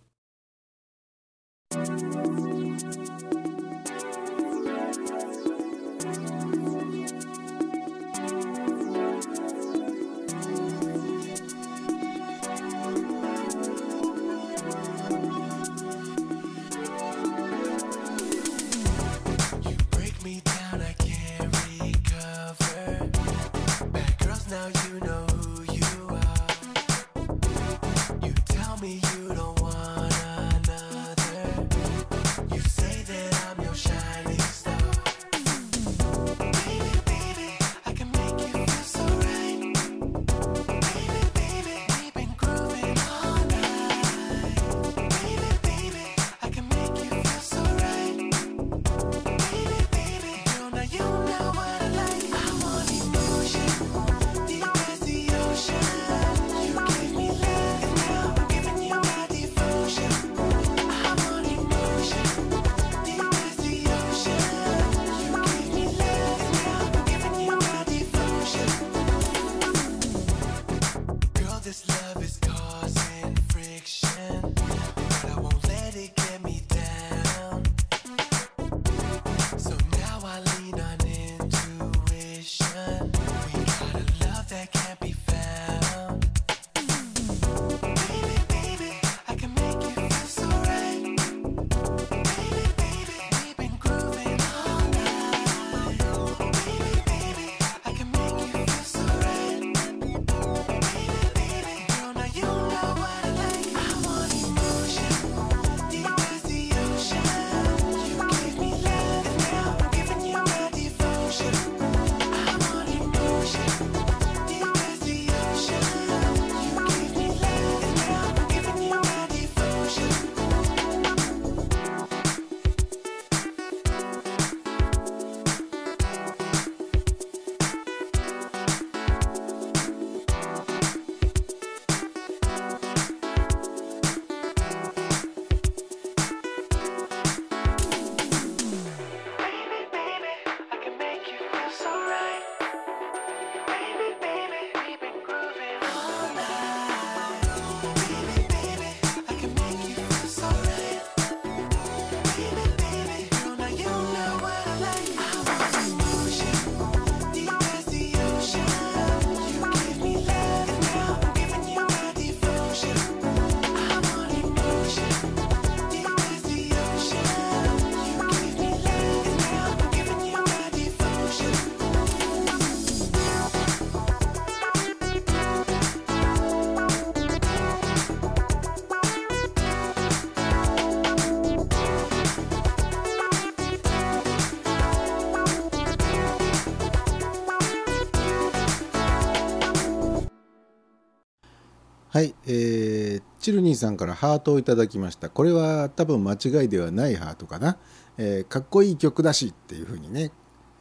えー、チルニーさんからハートをいただきました。これは多分間違いではないハートかな。えーかっこいい曲だしっていうふうにね、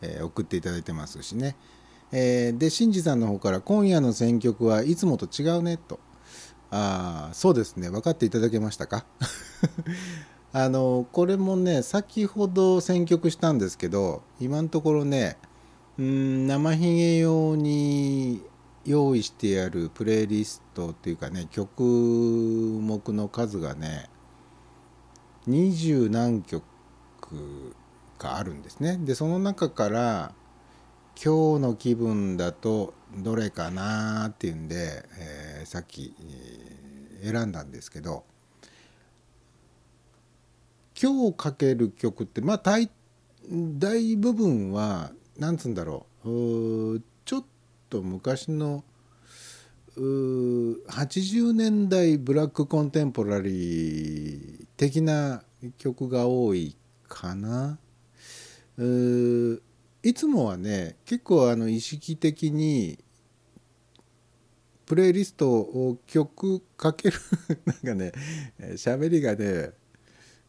えー送っていただいてますしね。えーで、シンジさんの方から今夜の選曲はいつもと違うねと。ああ、そうですね。分かっていただけましたか？あの、これもね、先ほど選曲したんですけど、今のところね、うーん生ひげ用に用意してあるプレイリストっていうかね曲目の数がね二十何曲があるんですね。でその中から今日の気分だとどれかなっていうんで、えーさっき、えー選んだんですけど今日かける曲ってまあ大大部分はなんつうんだろううと昔の80年代ブラックコンテンポラリー的な曲が多いかな。ういつもはね結構あの意識的にプレイリストを曲かける なんかねえ喋りがね、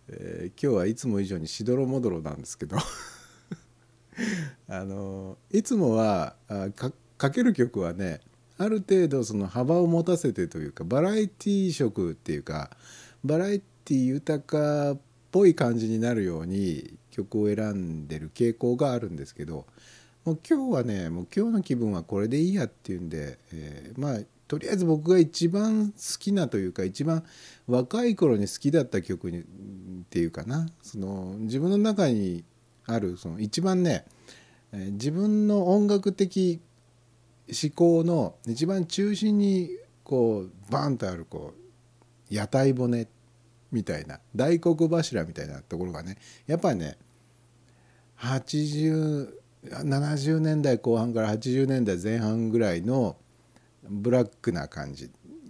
えー今日はいつも以上にしどろもどろなんですけど あのいつもはあかかける曲はねある程度その幅を持たせてというかバラエティー色っていうかバラエティー豊かっぽい感じになるように曲を選んでる傾向があるんですけどもう今日はねもう今日の気分はこれでいいやっていうんで、えーまあとりあえず僕が一番好きなというか一番若い頃に好きだった曲にっていうかなその自分の中にあるその一番ね、自分の音楽的思考の一番中心にこうバンとあるこう屋台骨みたいな大黒柱みたいなところがねやっぱりね8070年代後半から80年代前半ぐらいのブラックな感じ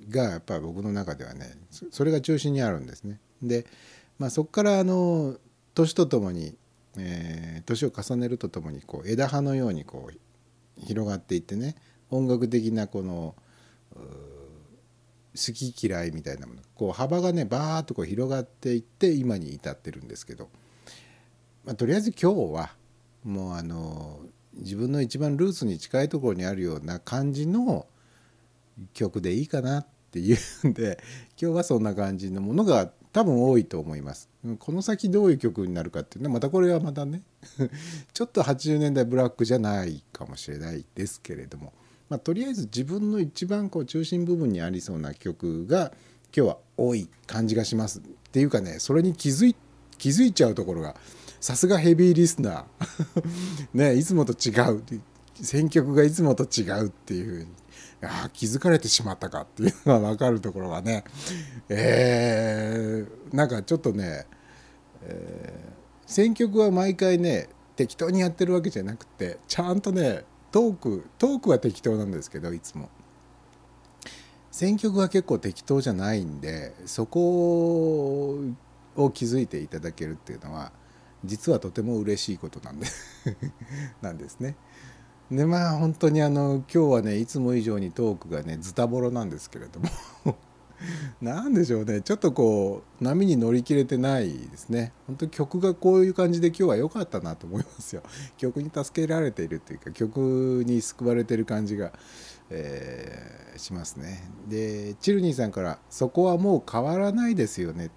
がやっぱり僕の中ではねそそれが中心にあるんですね。で、まあ、そこからあの年とともに、えー年を重ねるとともにこう枝葉のようにこう広がっていってね音楽的なこの好き嫌いみたいなものこう幅がねバーッとこう広がっていって今に至ってるんですけど、まあ、とりあえず今日はもうあの自分の一番ルーツに近いところにあるような感じの曲でいいかなっていうんで今日はそんな感じのものが多分多いと思います。この先どういう曲になるかっていうのはまたこれはまたね ちょっと80年代ブラックじゃないかもしれないですけれども、まあ、とりあえず自分の一番こう中心部分にありそうな曲が今日は多い感じがしますっていうかねそれに気づい気づいちゃうところがさすがヘビーリスナー。ねいつもと違う。選曲がいつもと違うっていうふうに。ああ気づかれてしまったかっていうのが分かるところがねえー、なんかちょっとね、えー選曲は毎回ね適当にやってるわけじゃなくてちゃんとねトークトークは適当なんですけどいつも選曲は結構適当じゃないんでそこを気づいていただけるっていうのは実はとても嬉しいことなんで なんですね。でまあ本当にあの今日はねいつも以上にトークがねズタボロなんですけれども。なんでしょうね。ちょっとこう波に乗り切れてないですね。本当曲がこういう感じで今日は良かったなと思いますよ。曲に助けられているっていうか曲に救われてる感じが、えーしますね。でチルニーさんから「そこはもう変わらないですよね」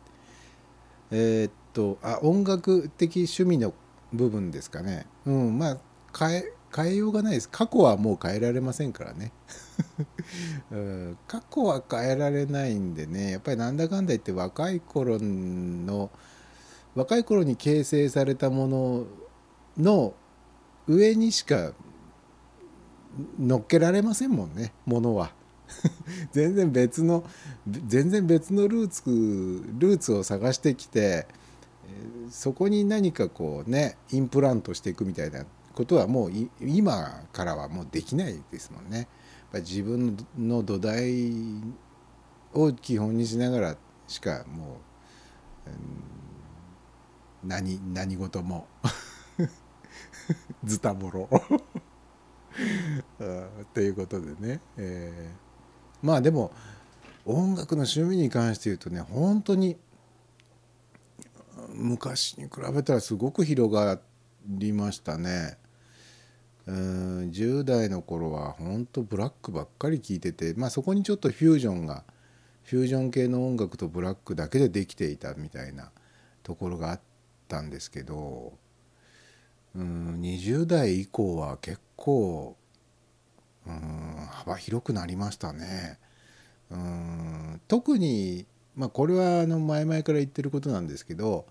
えーっとあ音楽的趣味の部分ですかね。うんまあ変え変えようがないです。過去はもう変えられませんからね。うん。過去は変えられないんでね。やっぱりなんだかんだ言って若い頃の若い頃に形成されたものの上にしか乗っけられませんもんね。ものは。全然別の全然別のルーツルーツを探してきてそこに何かこうねインプラントしていくみたいなことはもう今からはもうできないですもんね。自分の土台を基本にしながらしかもう、うん何何事も ズタボロ ということでね、えーまあでも音楽の趣味に関して言うとね本当に昔に比べたらすごく広がりましたね。うん10代の頃は本当ブラックばっかり聴いてて、まあ、そこにちょっとフュージョンがフュージョン系の音楽とブラックだけでできていたみたいなところがあったんですけどうん20代以降は結構うん幅広くなりましたね。うん特に、まあ、これはあの前々から言ってることなんですけど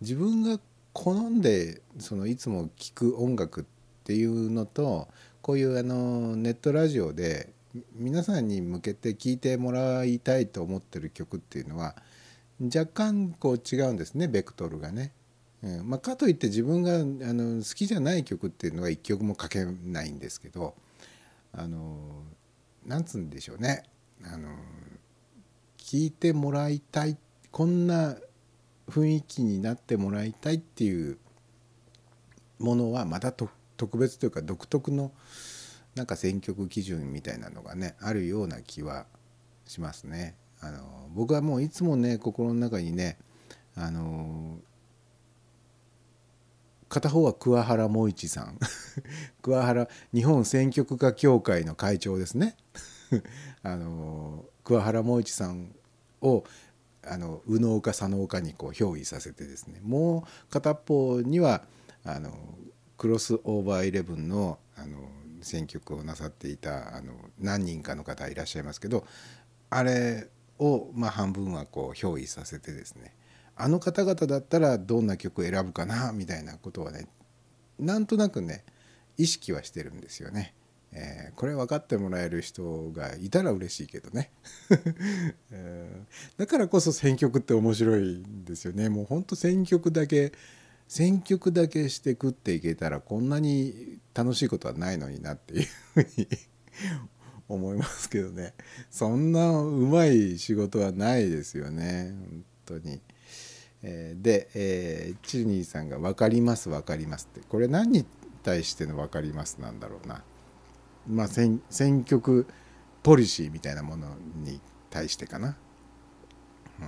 自分が好んでそのいつも聴く音楽ってていうのとこういうあのネットラジオで皆さんに向けて聴いてもらいたいと思ってる曲っていうのは若干こう違うんですねベクトルがね。うんまあ、かといって自分があの好きじゃない曲っていうのは一曲も書けないんですけどあのなんつうんでしょうねあの聞いてもらいたいこんな雰囲気になってもらいたいっていうものはまたと特別というか独特のなんか選曲基準みたいなのがねあるような気はしますね。あの僕はもういつもね心の中にねあの片方は桑原萌一さん。桑原日本選曲家協会の会長ですね。あの桑原萌一さんをあの右脳か左脳かにこう憑依させてですね。もう片方にはあのクロスオーバーイレブンのあの選曲をなさっていたあの何人かの方いらっしゃいますけどあれを、まあ、半分はこう憑依させてですねあの方々だったらどんな曲選ぶかなみたいなことはねなんとなくね意識はしてるんですよね。えーこれ分かってもらえる人がいたら嬉しいけどね、えーだからこそ選曲って面白いんですよねもうほんと選曲だけ選曲だけして食っていけたらこんなに楽しいことはないのになっていうふうに思いますけどねそんなうまい仕事はないですよね本当に。えーで、えーチルニーさんが「分かります分かります」ってこれ何に対しての「分かります」なんだろうな。まあ選選曲ポリシーみたいなものに対してかな。うん、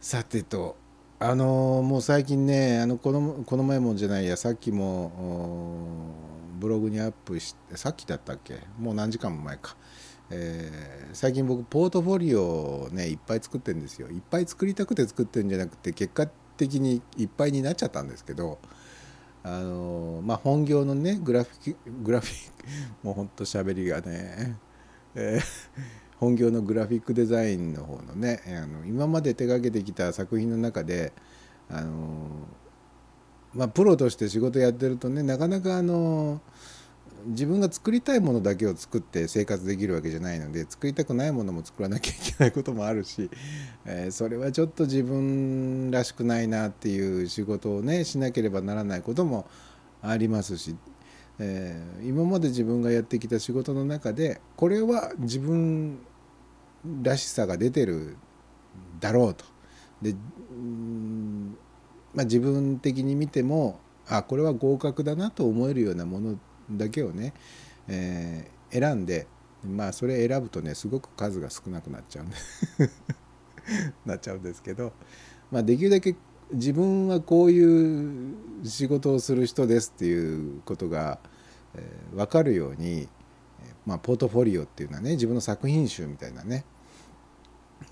さてとあのもう最近ねあのこのこの前もじゃないやさっきもブログにアップしてさっきだったっけ？もう何時間も前か、えー最近僕ポートフォリオをねいっぱい作ってるんですよ。いっぱい作りたくて作ってるんじゃなくて結果的にいっぱいになっちゃったんですけどあのまあ本業のねグラフィックグラフィックもうほんと喋りがね、えー本業のグラフィックデザインの方のねあの今まで手がけてきた作品の中であのまあプロとして仕事やってるとねなかなかあの自分が作りたいものだけを作って生活できるわけじゃないので作りたくないものも作らなきゃいけないこともあるし、えーそれはちょっと自分らしくないなっていう仕事をねしなければならないこともありますし、えー今まで自分がやってきた仕事の中でこれは自分らしさが出てるだろうと。でうまあ、自分的に見てもあこれは合格だなと思えるようなものだけをね、えー選んでまあそれ選ぶとねすごく数が少なくなっちゃうんで なっちゃうんですけど、まあ、できるだけ自分はこういう仕事をする人ですっていうことが、えー分かるように、まあ、ポートフォリオっていうのはね自分の作品集みたいなね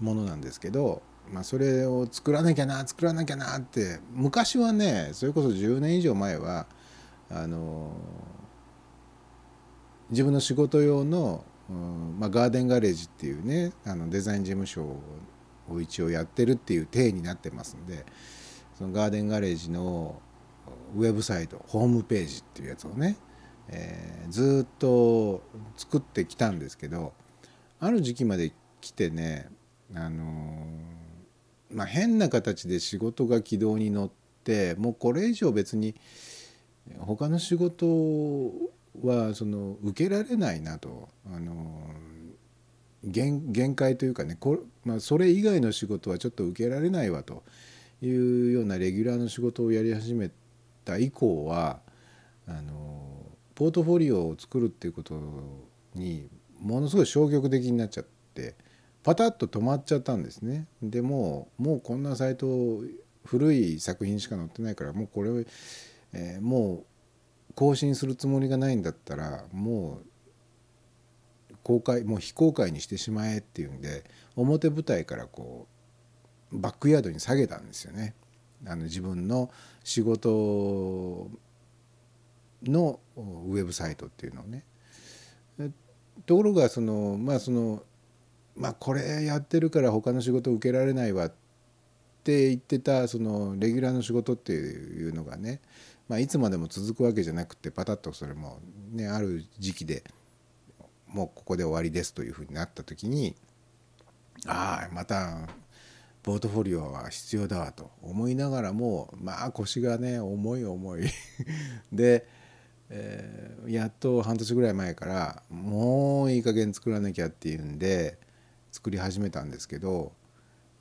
ものなんですけど、まあ、それを作らなきゃな作らなきゃなって昔はねそれこそ10年以上前はあの自分の仕事用の、うんまあ、ガーデンガレージっていうねあのデザイン事務所を一応やってるっていう体になってますんでそのガーデンガレージのウェブサイトホームページっていうやつをね、えーずっと作ってきたんですけどある時期まで来てねあのーまあ変な形で仕事が軌道に乗ってもうこれ以上別に他の仕事はその受けられないなと、あのー限界というかねこ、まあ、それ以外の仕事はちょっと受けられないわというようなレギュラーの仕事をやり始めた以降はあのポートフォリオを作るっていうことにものすごい消極的になっちゃってパタッと止まっちゃったんですね。でももうこんなサイト古い作品しか載ってないからもうこれを、えーもう更新するつもりがないんだったらもう公開もう非公開にしてしまえっていうんで表舞台からこうバックヤードに下げたんですよね。あの自分の仕事のウェブサイトっていうのをね。ところがそのまあそのまあこれやってるから他の仕事受けられないわって言ってたそのレギュラーの仕事っていうのがね、まあ、いつまでも続くわけじゃなくてパタッとそれもねある時期でもうここで終わりですというふうになった時にああまたポートフォリオは必要だわと思いながらもまあ腰がね重い重い で、えーやっと半年ぐらい前からもういい加減作らなきゃっていうんで作り始めたんですけど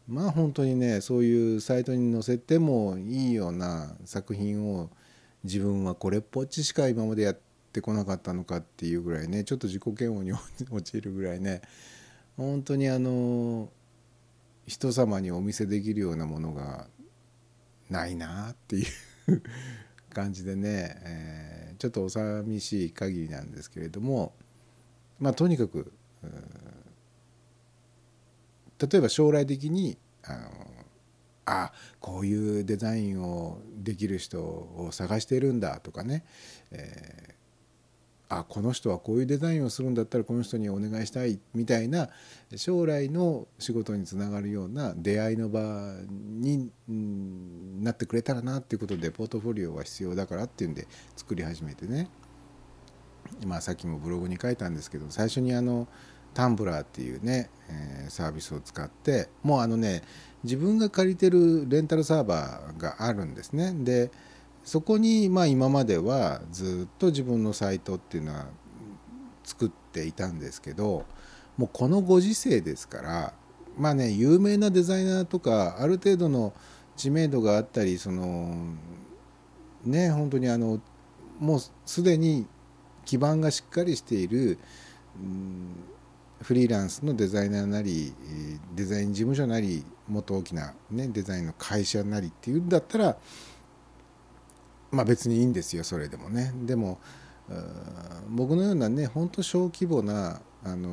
まあ本当にねそういうサイトに載せてもいいような作品を自分はこれっぽっちしか今までやってこなかったのかっていうぐらいねちょっと自己嫌悪に陥るぐらいね本当にあの人様にお見せできるようなものがないなっていう感じでね、えーちょっとお寂しい限りなんですけれどもまあとにかく例えば将来的にあのあこういうデザインをできる人を探しているんだとかね、えあこの人はこういうデザインをするんだったらこの人にお願いしたいみたいな将来の仕事につながるような出会いの場にうんなってくれたらなっていうことでポートフォリオは必要だからっていうんで作り始めてね。まあさっきもブログに書いたんですけど最初にあのタンブラーっていうね、えーサービスを使ってもうあのね自分が借りてるレンタルサーバーがあるんですね。でそこにまあ今まではずっと自分のサイトっていうのは作っていたんですけどもうこのご時世ですからまあね有名なデザイナーとかある程度の知名度があったりそのね本当にあのもうすでに基盤がしっかりしているうんフリーランスのデザイナーなりデザイン事務所なりもっと大きな、ね、デザインの会社なりっていうんだったらまあ別にいいんですよそれでもね。でも僕のようなね本当小規模なあの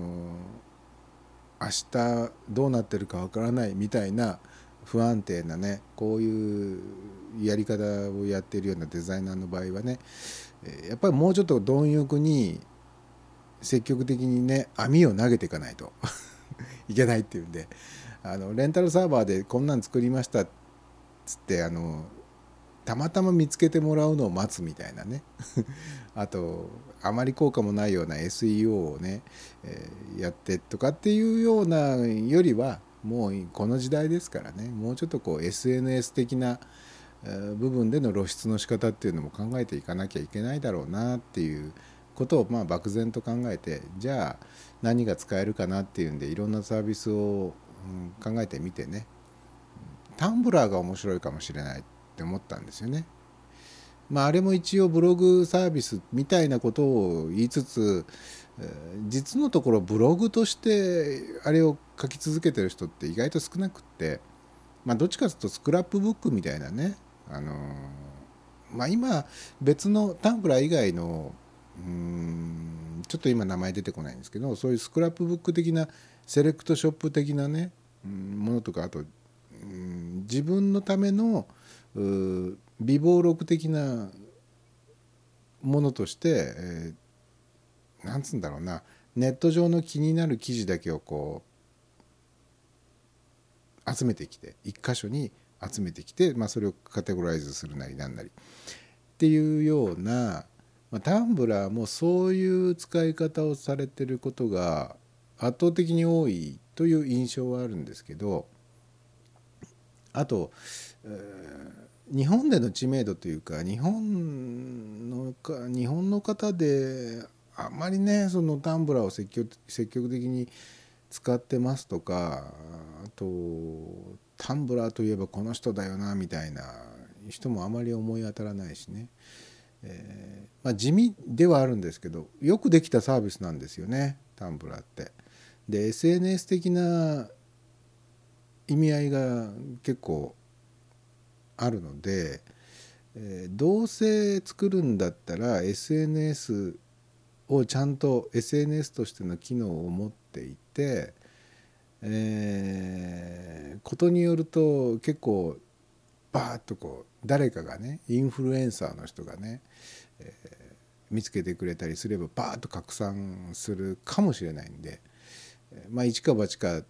明日どうなってるかわからないみたいな不安定なねこういうやり方をやっているようなデザイナーの場合はねやっぱりもうちょっと貪欲に積極的にね網を投げていかないと いけないっていうんであのレンタルサーバーでこんなん作りましたっつってあのたまたま見つけてもらうのを待つみたいなね。あとあまり効果もないような SEO をね、えーやってとかっていうようなよりはもうこの時代ですからね。もうちょっとこう SNS 的な部分での露出の仕方っていうのも考えていかなきゃいけないだろうなっていうことをまあ漠然と考えてじゃあ何が使えるかなっていうんでいろんなサービスを、考えてみてね。タンブラーが面白いかもしれない。っって思ったんですよね。まあ、あれも一応ブログサービスみたいなことを言いつつ実のところブログとしてあれを書き続けてる人って意外と少なくって、まあ、どっちかというとスクラップブックみたいなね、あのまあ、今別のタンブラー以外のうんちょっと今名前出てこないんですけどそういうスクラップブック的なセレクトショップ的なねものとかあとうん自分のためのうー備忘録的なものとして、えーなんつうんだろうな。ネット上の気になる記事だけをこう集めてきて一箇所に集めてきて、まあ、それをカテゴライズするなりなんなり。っていうような、まあ、タンブラーもそういう使い方をされてることが圧倒的に多いという印象はあるんですけどあと、えー日本での知名度というか日本のか日本の方であんまりねそのタンブラーを積極積極的に使ってますとかあとタンブラーといえばこの人だよなみたいな人もあまり思い当たらないしね、えーまあ、地味ではあるんですけどよくできたサービスなんですよねタンブラーって。で SNS 的な意味合いが結構あるので、えーどうせ作るんだったら SNS をちゃんと SNS としての機能を持っていて、えーことによると結構バーッとこう誰かがねインフルエンサーの人がね、えー見つけてくれたりすればバーッと拡散するかもしれないんで、まあ一か八か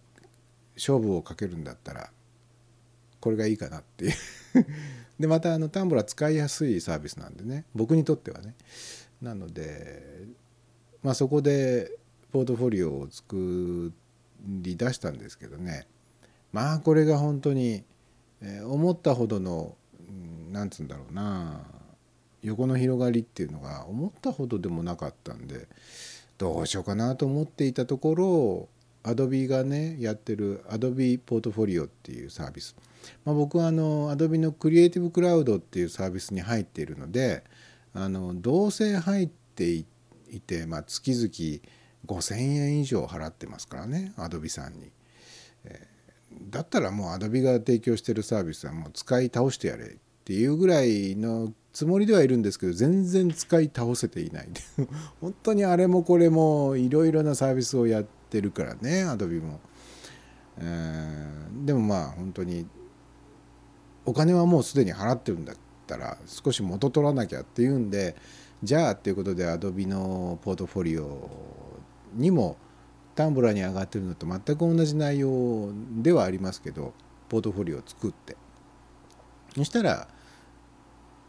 勝負をかけるんだったらこれがいいかなっていうでまたあのタンブラー使いやすいサービスなんでね。僕にとってはね。なのでまあそこでポートフォリオを作り出したんですけどね。まあこれが本当に、思ったほどのうんなんつうんだろうな。横の広がりっていうのが思ったほどでもなかったんでどうしようかなと思っていたところ Adobe がねやってる Adobe ポートフォリオっていうサービス、まあ、僕はあの Adobe のクリエイティブクラウドっていうサービスに入っているのであのどうせ入っていて、まあ、月々5,000円以上払ってますからね Adobe さんにえ。だったらもう Adobe が提供してるサービスはもう使い倒してやれっていうぐらいのつもりではいるんですけど全然使い倒せていない 本当にあれもこれもいろいろなサービスをやっててるからね Adobe も、えーでもまあ本当にお金はもうすでに払ってるんだったら少し元取らなきゃっていうんでじゃあっていうことで Adobe のポートフォリオにもタンブラーに上がってるのと全く同じ内容ではありますけどポートフォリオを作って。そしたら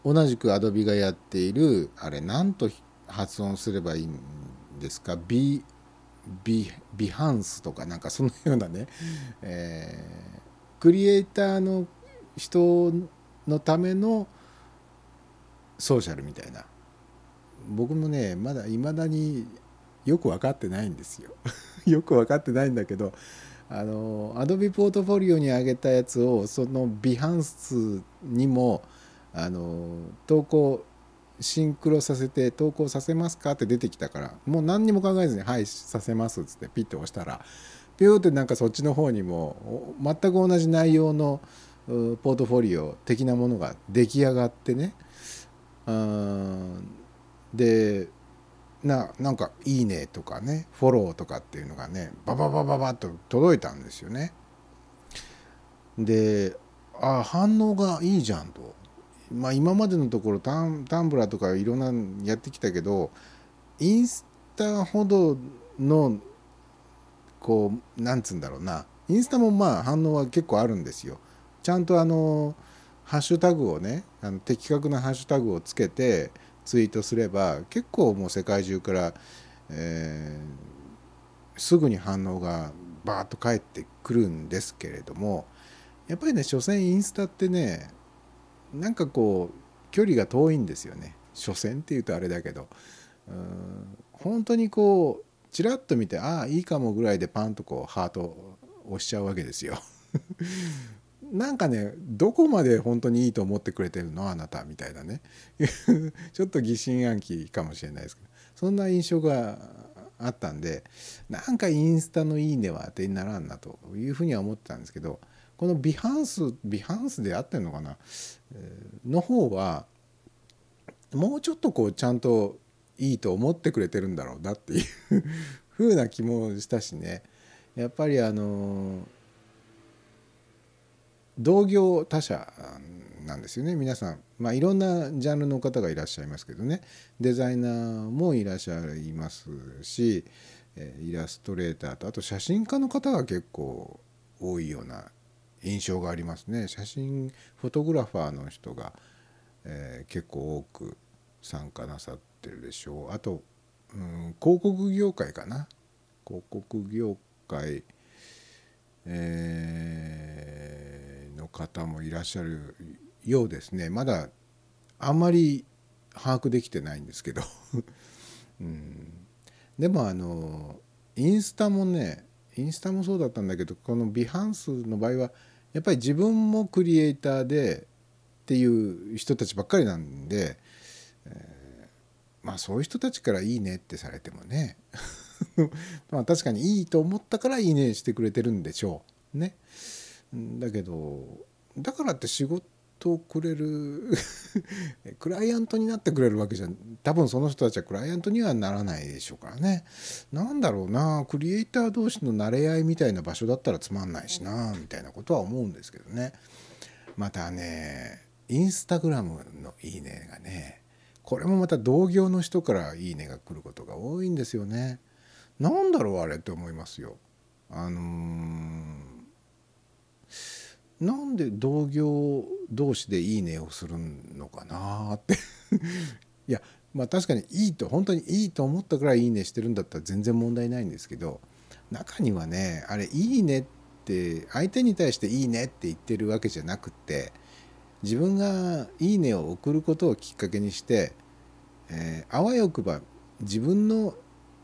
同じく Adobe がやっているあれ何と発音すればいいんですか？ビビハンスとかなんかそのようなね、えークリエイターの人のためのソーシャルみたいな。僕もねまだいまだによく分かってないんですよ。よく分かってないんだけどあの Adobe ポートフォリオに上げたやつをそのビハンスにもあの投稿シンクロさせて投稿させますかって出てきたからもう何にも考えずに「はいさせます」っつってピッて押したらピューってなんかそっちの方にも全く同じ内容のポートフォリオ的なものが出来上がってねあーでななんか「いいね」とかねフォローとかっていうのがねバババババッと届いたんですよね。であ反応がいいじゃんと。まあ今までのところタンタンブラーとかいろんなやってきたけどインスタほどのこうなんつうんだろうなインスタもまあ反応は結構あるんですよ。ちゃんとあのハッシュタグをねあの的確なハッシュタグをつけてツイートすれば結構もう世界中から、えーすぐに反応がバーッと返ってくるんですけれどもやっぱりね所詮インスタってねなんかこう距離が遠いんですよね。所詮っていうとあれだけど。うん。本当にこうちらっと見てああいいかもぐらいでパンとこうハート押しちゃうわけですよ。なんかねどこまで本当にいいと思ってくれてるの？あなたみたいなね。ちょっと疑心暗鬼かもしれないですけど。そんな印象があったんでなんかインスタの「いいね」は当てにならんなというふうには思ってたんですけどこのビハンスビハンスで合ってるのかな、の方はもうちょっとこうちゃんといいと思ってくれてるんだろうなっていうふうな気もしたしね。やっぱりあの同業他社なんですよね。皆さん、まあ、いろんなジャンルの方がいらっしゃいますけどね。デザイナーもいらっしゃいますしイラストレーターとあと写真家の方が結構多いような印象がありますね。写真フォトグラファーの人が、えー結構多く参加なさってるでしょう。あと、うん、広告業界かな。広告業界、えーの方もいらっしゃるようですね。まだあんまり把握できてないんですけど、うん、でもあのインスタもねインスタもそうだったんだけどこのビハンスの場合はやっぱり自分もクリエイターでっていう人たちばっかりなんで、えーまあそういう人たちから「いいね」ってされてもね。まあ確かにいいと思ったから「いいね」してくれてるんでしょう。ね。だけどだからって仕事をくれる クライアントになってくれるわけじゃ多分その人たちはクライアントにはならないでしょうからね。なんだろうなクリエイター同士の馴れ合いみたいな場所だったらつまんないしなみたいなことは思うんですけどね。またねインスタグラムの「いいね」がねこれもまた同業の人から「いいね」が来ることが多いんですよね。なんだろうあれって思いますよ。あのーなんで同業同士で「いいね」をするのかなって。いやまあ確かにいいと本当にいいと思ったから「いいいね」してるんだったら全然問題ないんですけど中にはねあれ「いいね」って相手に対して「いいね」って言ってるわけじゃなくって自分が「いいね」を送ることをきっかけにして、えーあわよくば自分の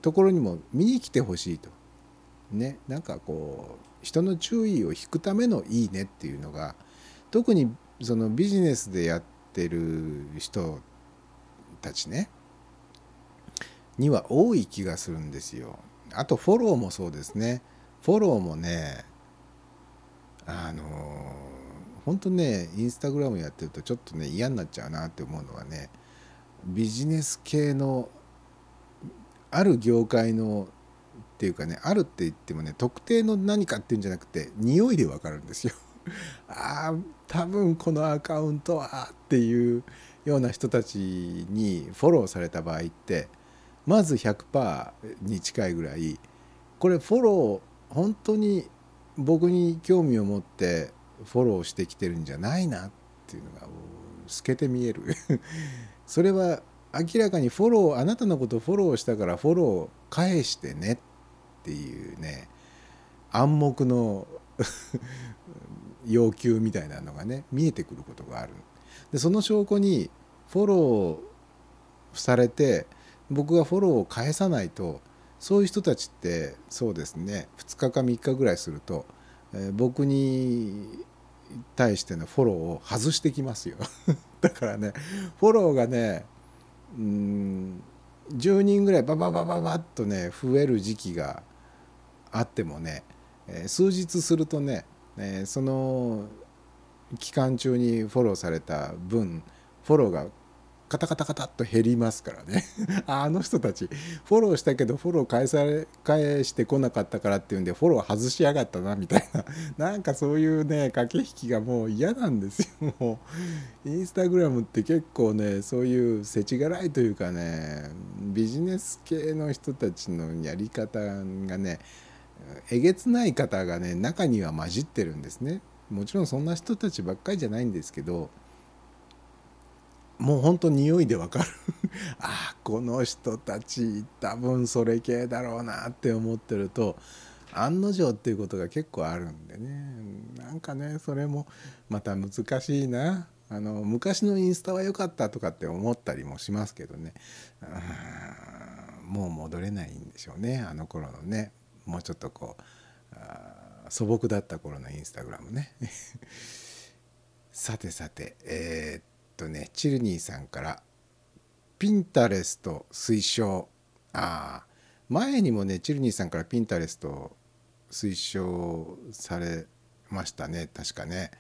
ところにも見に来てほしいと。ねなんかこう人の注意を引くための「いいね」っていうのが特にそのビジネスでやってる人たちねには多い気がするんですよ。あとフォローもそうですね。フォローもねあの本当ねインスタグラムやってるとちょっとね嫌になっちゃうなって思うのはねビジネス系のある業界のっていうかねあるって言ってもね特定の何かっていうんじゃなくて匂いでわかるんですよ。ああ多分このアカウントはっていうような人たちにフォローされた場合ってまず100%に近いぐらいこれフォロー本当に僕に興味を持ってフォローしてきてるんじゃないなっていうのが透けて見える それは明らかにフォローあなたのことフォローしたからフォロー返してねっていうね暗黙の 要求みたいなのがね見えてくることがある。でその証拠にフォローされて僕がフォローを返さないとそういう人たちってそうですね2日か3日ぐらいすると、えー僕に対してのフォローを外してきますよ。だからねフォローがねうーん10人ぐらいバババババッとね増える時期があってもね、え数日するとね、えその期間中にフォローされた分フォローがカタカタカタっと減りますからね。あ あの人たちフォローしたけどフォロー返され返してこなかったからっていうんでフォロー外しやがったなみたいな。なんかそういうね駆け引きがもう嫌なんですよ。もうインスタグラムって結構ねそういう世知辛いというかねビジネス系の人たちのやり方がねえげつない方がね中には混じってるんですね。もちろんそんな人たちばっかりじゃないんですけどもう本当匂いでわかる。ああこの人たち多分それ系だろうなって思ってると案の定っていうことが結構あるんでね。なんかねそれもまた難しいな。あの昔のインスタは良かったとかって思ったりもしますけどね。もう戻れないんでしょうねあの頃のね。もうちょっとこう素朴だった頃のインスタグラムね。さてさてえーっとねチルニーさんからピンタレスト推奨。ああ前にもねチルニーさんからピンタレスト推奨されましたね。確かね。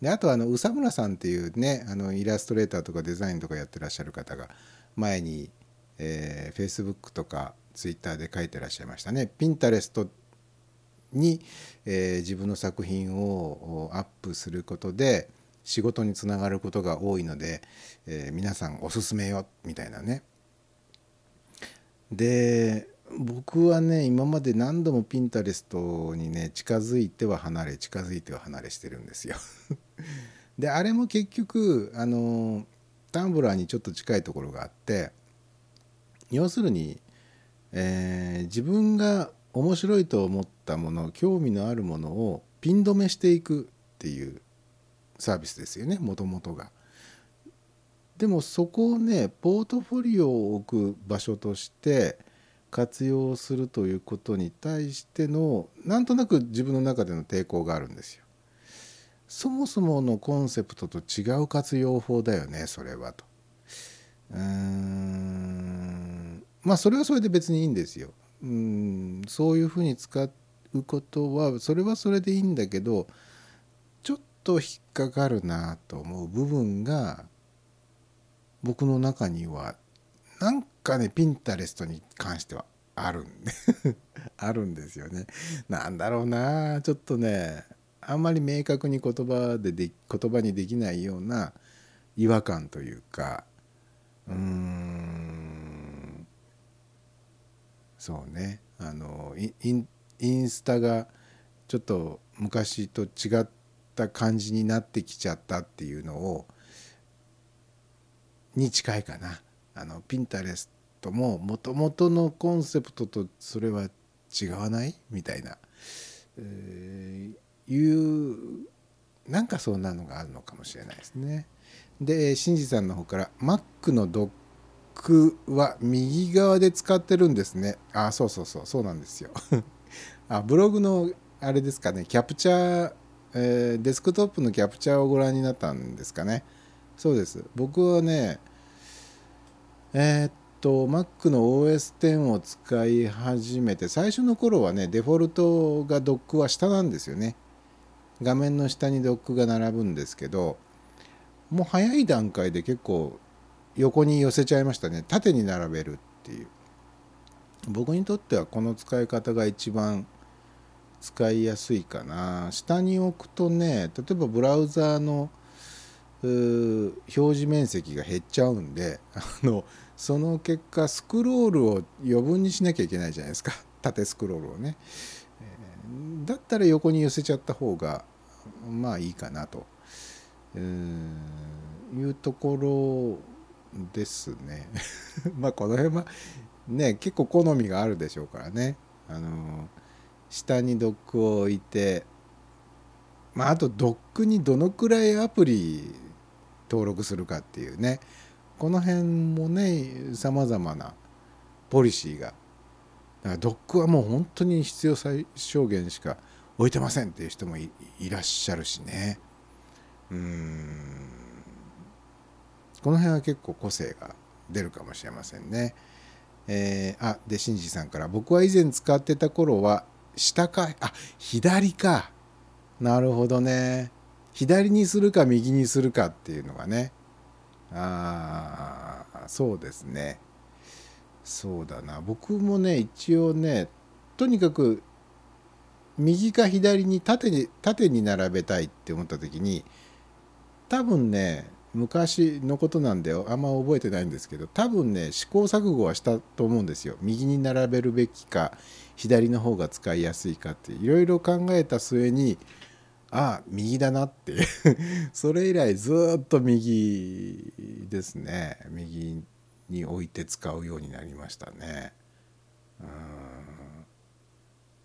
であとあの宇佐村さんっていうねあのイラストレーターとかデザインとかやってらっしゃる方が前に、えー、Facebook とか Twitter で書いてらっしゃいましたね。ピンタレストに、えー自分の作品をアップすることで仕事につながることが多いので、えー皆さんおすすめよみたいなね。で僕はね今まで何度もピンタレストにね近づいては離れ近づいては離れしてるんですよ。であれも結局あのタンブラーにちょっと近いところがあって要するに、えー自分が面白いと思ったもの興味のあるものをピン止めしていくっていうサービスですよねもともとが。でもそこをねポートフォリオを置く場所として活用するということに対してのなんとなく自分の中での抵抗があるんですよ。そもそものコンセプトと違う活用法だよねそれはと。うーんまあそれはそれで別にいいんですよ。うんそういうふうに使うことはそれはそれでいいんだけどちょっと引っかかるなと思う部分が僕の中にはなんかねピンタレストに関してはあるんで あるんですよね。なんだろうなちょっとねあんまり明確に言葉でで言葉にできないような違和感というかうーんそうね。あのインインスタがちょっと昔と違った感じになってきちゃったっていうのをに近いかな。あのピンタレストももともとのコンセプトとそれは違わない？みたいな、えーいうなんかそんなのがあるのかもしれないですね。で新次さんの方から「Mac のドックは右側で使ってるんですね」あそうそうそう。そうなんですよ。あブログのあれですかね。キャプチャー、えーデスクトップのキャプチャーをご覧になったんですかね。そうです。僕はねえーっと Mac の OS10 を使い始めて最初の頃はねデフォルトがドックは下なんですよね。画面の下にドックが並ぶんですけどもう早い段階で結構横に寄せちゃいましたね。縦に並べるっていう。僕にとってはこの使い方が一番使いやすいかな。下に置くとね例えばブラウザーの表示面積が減っちゃうんであのその結果スクロールを余分にしなきゃいけないじゃないですか。縦スクロールをね、だったら横に寄せちゃった方がまあいいかなと。いうところですね。まあこの辺はね結構好みがあるでしょうからね。あの下にドックを置いてまああとドックにどのくらいアプリ登録するかっていうね。この辺もねさまざまなポリシーがだからドックはもう本当に必要最小限しか置いてませんっていう人もいらっしゃるしね。うん。この辺は結構個性が出るかもしれませんね。えーあで新次さんから僕は以前使ってた頃は下かあ左か。なるほどね。左にするか右にするかっていうのがね。ああそうですね。そうだな。僕もね一応ねとにかく右か左に縦に縦に並べたいって思った時に多分ね昔のことなんであんま覚えてないんですけど。多分ね試行錯誤はしたと思うんですよ。右に並べるべきか左の方が使いやすいかって。いろいろ考えた末にああ右だなって。それ以来ずっと右ですね。右に置いて使うようになりましたね。うん。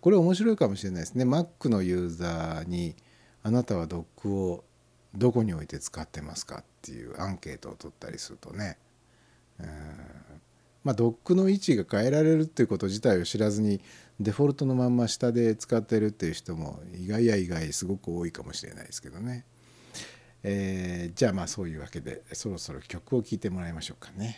これ面白いかもしれないですね。Mac のユーザーにあなたはドックをどこに置いて使ってますかっていうアンケートを取ったりするとね。うん。まあドックの位置が変えられるっていうこと自体を知らずにデフォルトのまんま下で使ってるっていう人も意外や意外すごく多いかもしれないですけどね、えーじゃあまあそういうわけでそろそろ曲を聴いてもらいましょうかね。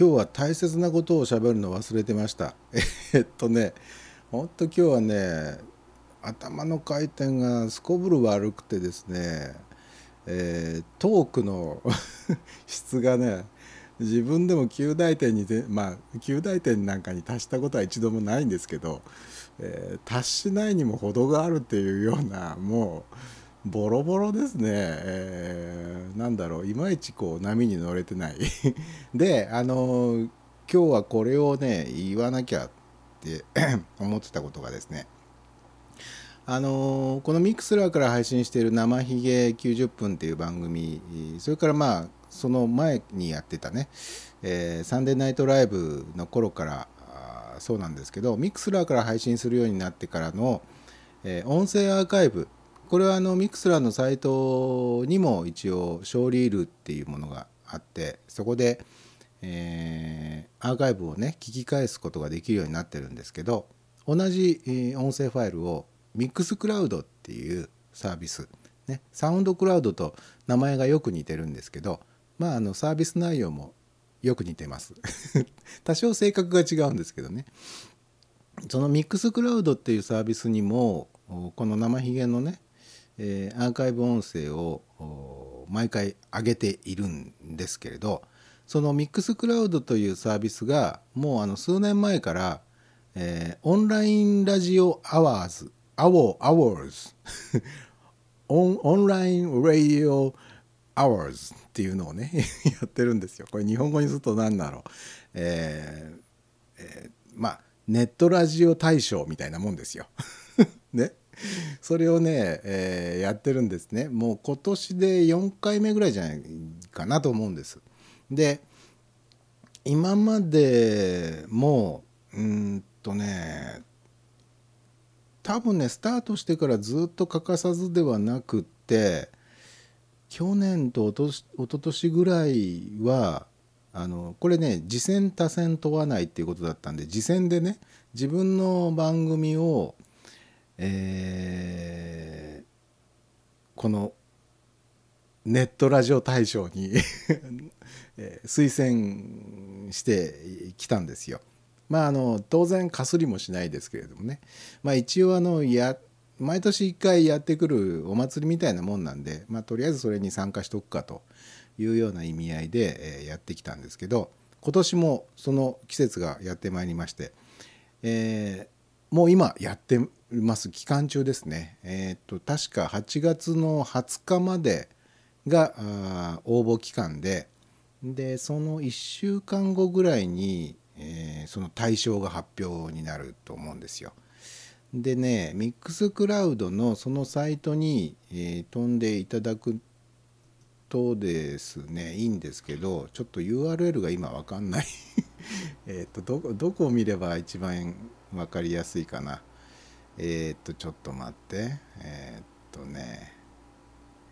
今日は大切なことを喋るの忘れてました。えっとね、ほんと今日はね、頭の回転がすこぶる悪くてですね、えートークの 質がね、自分でも9大点に、まあ9大点なんかに達したことは一度もないんですけど、えー達しないにも程があるっていうような、もう、ボロボロですね、えーなんだろう。いまいちこう波に乗れてない。であの今日はこれをね言わなきゃって 思ってたことがですね。あのこのミックスラーから配信している「生ひげ90分」っていう番組それからまあその前にやってたね、えーサンデーナイトライブの頃からそうなんですけどミックスラーから配信するようになってからの、えー音声アーカイブこれはあのミクスラーのサイトにも一応ショーリールっていうものがあってそこで、えーアーカイブをね聞き返すことができるようになってるんですけど同じ、音声ファイルをミックスクラウドっていうサービス、ね、サウンドクラウドと名前がよく似てるんですけどまああのサービス内容もよく似てます。多少性格が違うんですけどね。そのミックスクラウドっていうサービスにもこの生ひげのね、えーアーカイブ音声を毎回上げているんですけれどその Mixcloud というサービスがもうあの数年前から、えー Online Radio Awards Award Awards on Online Radio Awards っていうのをね やってるんですよ。これ日本語にすると何だろう。えーまあネットラジオ大賞みたいなもんですよ。ね。それをね、えーやってるんですね。もう今年で4回目ぐらいじゃないかなと思うんです。で今までもうんとね多分ねスタートしてからずっと欠かさずではなくって去年とおとし一昨年ぐらいはあのこれね次戦多戦問わないっていうことだったんで次戦でね自分の番組を、えーこのネットラジオ大賞に え推薦してきたんですよ。まああの当然かすりもしないですけれどもね、まあ、一応あのや毎年1回やってくるお祭りみたいなもんなんで、まあ、とりあえずそれに参加しとくかというような意味合いで、えやってきたんですけど今年もその季節がやってまいりまして、えーもう今やってます期間中ですね、えー、と確か8月の20日までが応募期間ででその1週間後ぐらいに、えーその対象が発表になると思うんですよ。でねミックスクラウドのそのサイトに、えー飛んでいただくとですねいいんですけどちょっと URL が今わかんない。えっとどこを見れば一番わかりやすいかな。えっとちょっと待って。えっとね。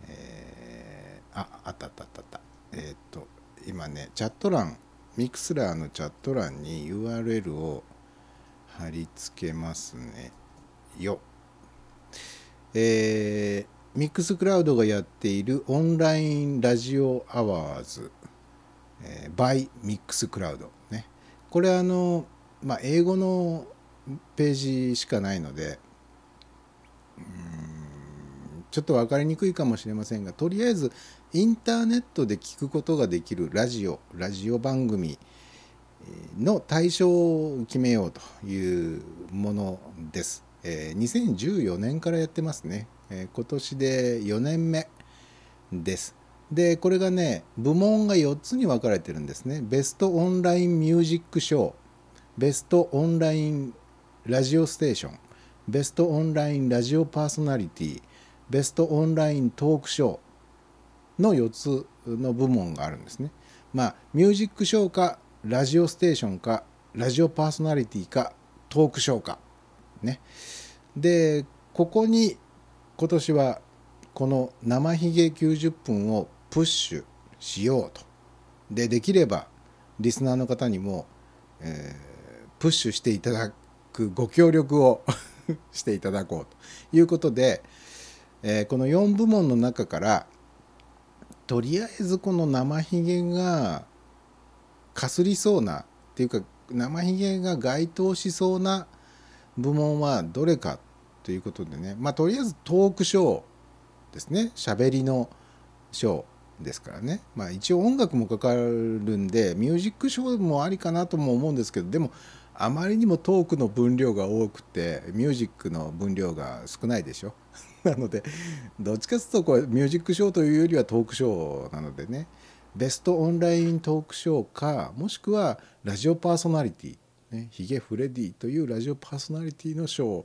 えーああったあったあったあった。えっと今ねチャット欄ミクスラーのチャット欄に URL を貼り付けますね。よ。えーミックスクラウドがやっているオンラインラジオアワーズ、えー、by ミックスクラウドね。これあの、まあ、英語のページしかないのでちょっと分かりにくいかもしれませんがとりあえずインターネットで聞くことができるラジオラジオ番組の対象を決めようというものです。え2014年からやってますね。え今年で4年目です。で、これがね、部門が4つに分かれてるんですね。ベストオンラインミュージックショー、ベストオンラインラジオステーション、ベストオンラインラジオパーソナリティ、ベストオンライントークショーの4つの部門があるんですね。まあ、ミュージックショーかラジオステーションかラジオパーソナリティかトークショーかねでここに今年はこの生ひげ90分をプッシュしようとでできればリスナーの方にも、えープッシュしていただくご協力を していただこうということで、えーこの4部門の中からとりあえずこの生ひげがかすりそうなっていうか生ひげが該当しそうな部門はどれかということでね。まあとりあえずトークショーですね。喋りのショーですからね。まあ一応音楽もかかるんでミュージックショーもありかなとも思うんですけどでもあまりにもトークの分量が多くてミュージックの分量が少ないでしょ。なのでどっちかというとこれミュージックショーというよりはトークショーなのでね。ベストオンライントークショーかもしくはラジオパーソナリティ、ね、ヒゲフレディというラジオパーソナリティのショー。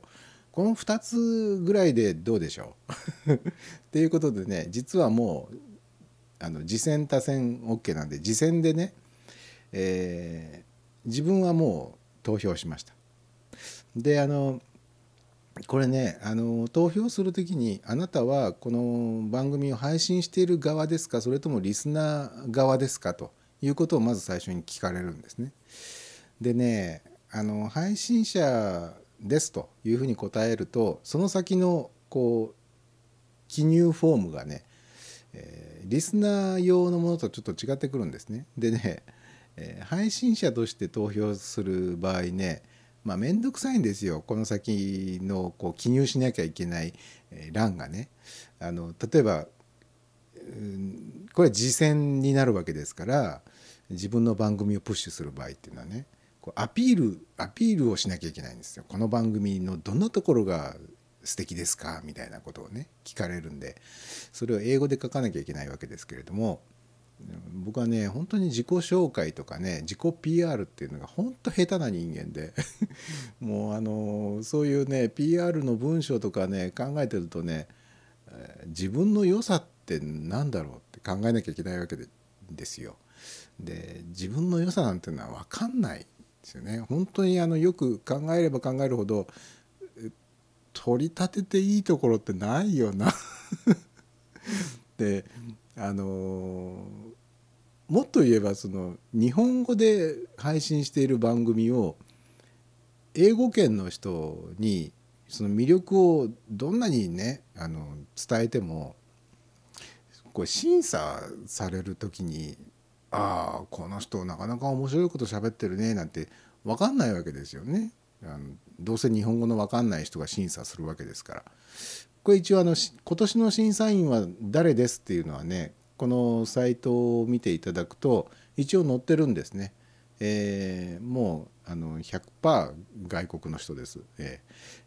この2つぐらいでどうでしょう。っていうことでね実はもうあの次戦多戦 OK なんで次戦でね、えー自分はもう投票しました。であのこれねあの投票する時にあなたはこの番組を配信している側ですかそれともリスナー側ですかということをまず最初に聞かれるんですね。でねあの配信者ですというふうに答えるとその先のこう記入フォームがね、えーリスナー用のものとちょっと違ってくるんですね。でね、えー配信者として投票する場合ねまあ面倒くさいんですよこの先のこう記入しなきゃいけないえー欄がね。あの例えばうんこれは次戦になるわけですから自分の番組をプッシュする場合っていうのはねこうアピールアピールをしなきゃいけないんですよ。この番組のどんなところが素敵ですかみたいなことをね聞かれるんでそれを英語で書かなきゃいけないわけですけれども僕はね本当に自己紹介とかね自己 PR っていうのが本当下手な人間で もうあのそういうね PR の文章とかね考えてるとね自分の良さって何だろうって考えなきゃいけないわけでですよ。で自分の良さなんていうのは分かんないですよね。本当にあのよく考えれば考えるほど取り立てていいところってないよな。であのーもっと言えばその日本語で配信している番組を英語圏の人にその魅力をどんなにねあの伝えてもこれ審査される時に「ああこの人なかなか面白いこと喋ってるね」なんて分かんないわけですよね。あのどうせ日本語の分かんない人が審査するわけですから。これ一応あの今年の審査員は誰ですっていうのはねこのサイトを見ていただくと一応載ってるんですね。えーもうあの100%外国の人です、え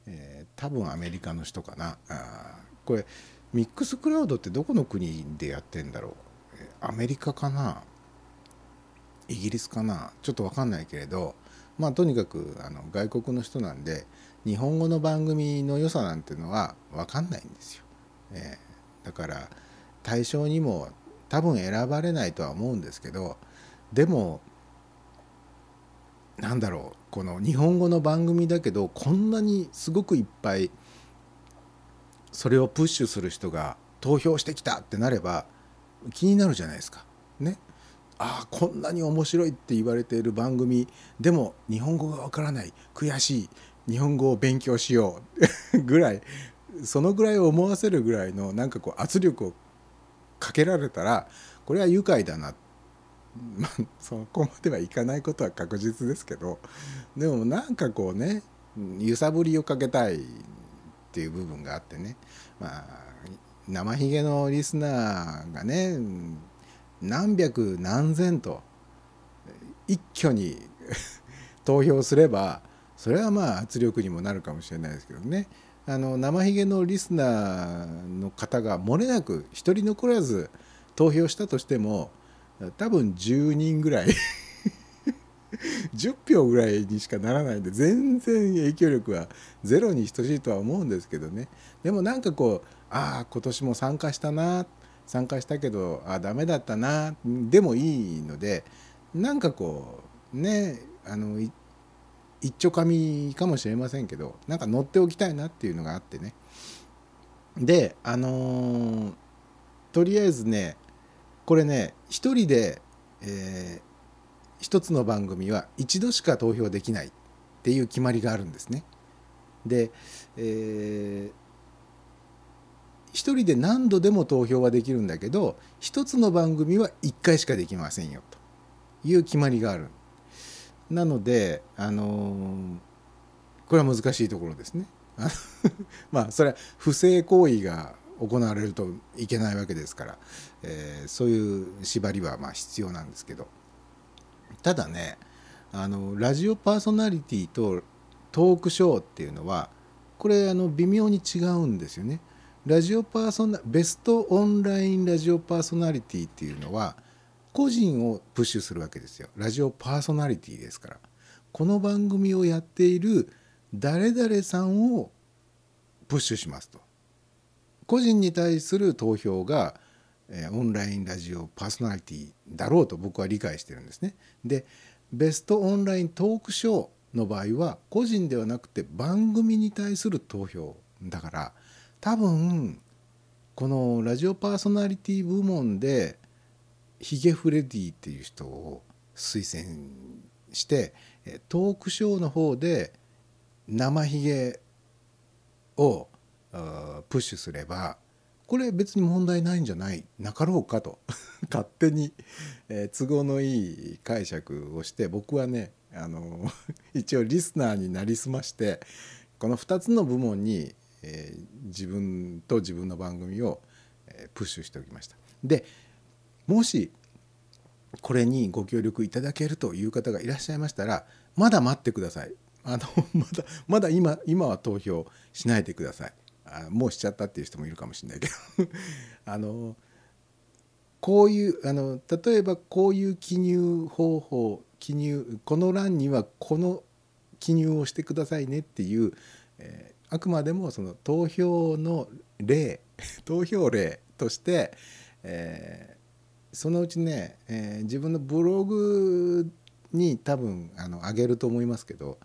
ーえー多分アメリカの人かな。あこれミックスクラウドってどこの国でやってんだろう。アメリカかな。イギリスかな。ちょっと分かんないけれどまあとにかくあの外国の人なんで日本語の番組の良さなんてのは分かんないんですよ。えーだから対象にも多分選ばれないとは思うんですけどでもなんだろうこの日本語の番組だけどこんなにすごくいっぱいそれをプッシュする人が投票してきたってなれば気になるじゃないですか。ね。ああこんなに面白いって言われている番組でも日本語がわからない悔しい日本語を勉強しようぐらいそのぐらい思わせるぐらいのなんかこう圧力をかけられたらこれは愉快だな。まあそこまではいかないことは確実ですけどでもなんかこうね揺さぶりをかけたいっていう部分があってね。まあ生ひげのリスナーがね何百何千と一挙に 投票すればそれはまあ圧力にもなるかもしれないですけどね。あの生ひげのリスナーの方が漏れなく一人残らず投票したとしても多分10人ぐらい 10票ぐらいにしかならないんで全然影響力はゼロに等しいとは思うんですけどね。でもなんかこうああ今年も参加したな参加したけどあダメだったなでもいいのでなんかこうねあの一丁紙かもしれませんけどなんか乗っておきたいなっていうのがあってねであのーとりあえずねこれね一人で、えー一つの番組は一度しか投票できないっていう決まりがあるんですね。で、えー一人で何度でも投票はできるんだけど一つの番組は1回しかできませんよという決まりがある。なので、あのこれは難しいところですね。まあそれは不正行為が行われるといけないわけですから、えーそういう縛りはま必要なんですけどただねあのラジオパーソナリティとトークショーっていうのはこれあの微妙に違うんですよね。ラジオパーソナベストオンラインラジオパーソナリティっていうのは個人をプッシュするわけですよ。ラジオパーソナリティですから。この番組をやっている誰々さんをプッシュしますと。個人に対する投票が、オンラインラジオパーソナリティだろうと僕は理解してるんですね。でベストオンライントークショーの場合は個人ではなくて番組に対する投票だから多分このラジオパーソナリティ部門でヒゲフレディっていう人を推薦してトークショーの方で生ヒゲをプッシュすればこれ別に問題ないんじゃないなかろうかと 勝手に、え都合のいい解釈をして僕はねあの 一応リスナーになりすましてこの2つの部門に、え自分と自分の番組を、えプッシュしておきました。でもしこれにご協力いただけるという方がいらっしゃいましたらまだ待ってください。あの まだまだ今今は投票しないでください。あもうしちゃったっていう人もいるかもしれないけど あのこういうあの例えばこういう記入方法記入この欄にはこの記入をしてくださいねっていう、えーあくまでもその投票の例 投票例として、えーそのうちね、えー自分のブログに多分あの上げると思いますけど、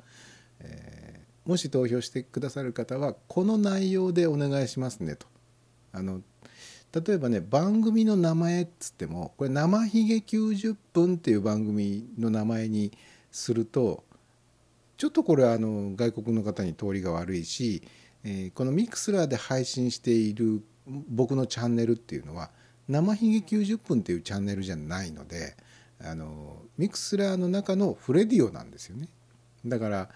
えーもし投票してくださる方はこの内容でお願いしますねと。あの例えばね番組の名前っつってもこれ「生ひげ90分」っていう番組の名前にするとちょっとこれあの外国の方に通りが悪いし、えーこの Mixlr で配信している僕のチャンネルっていうのは「生ひげ90分」っていうチャンネルじゃないのであの Mixlr の中のフレディオなんですよね。だから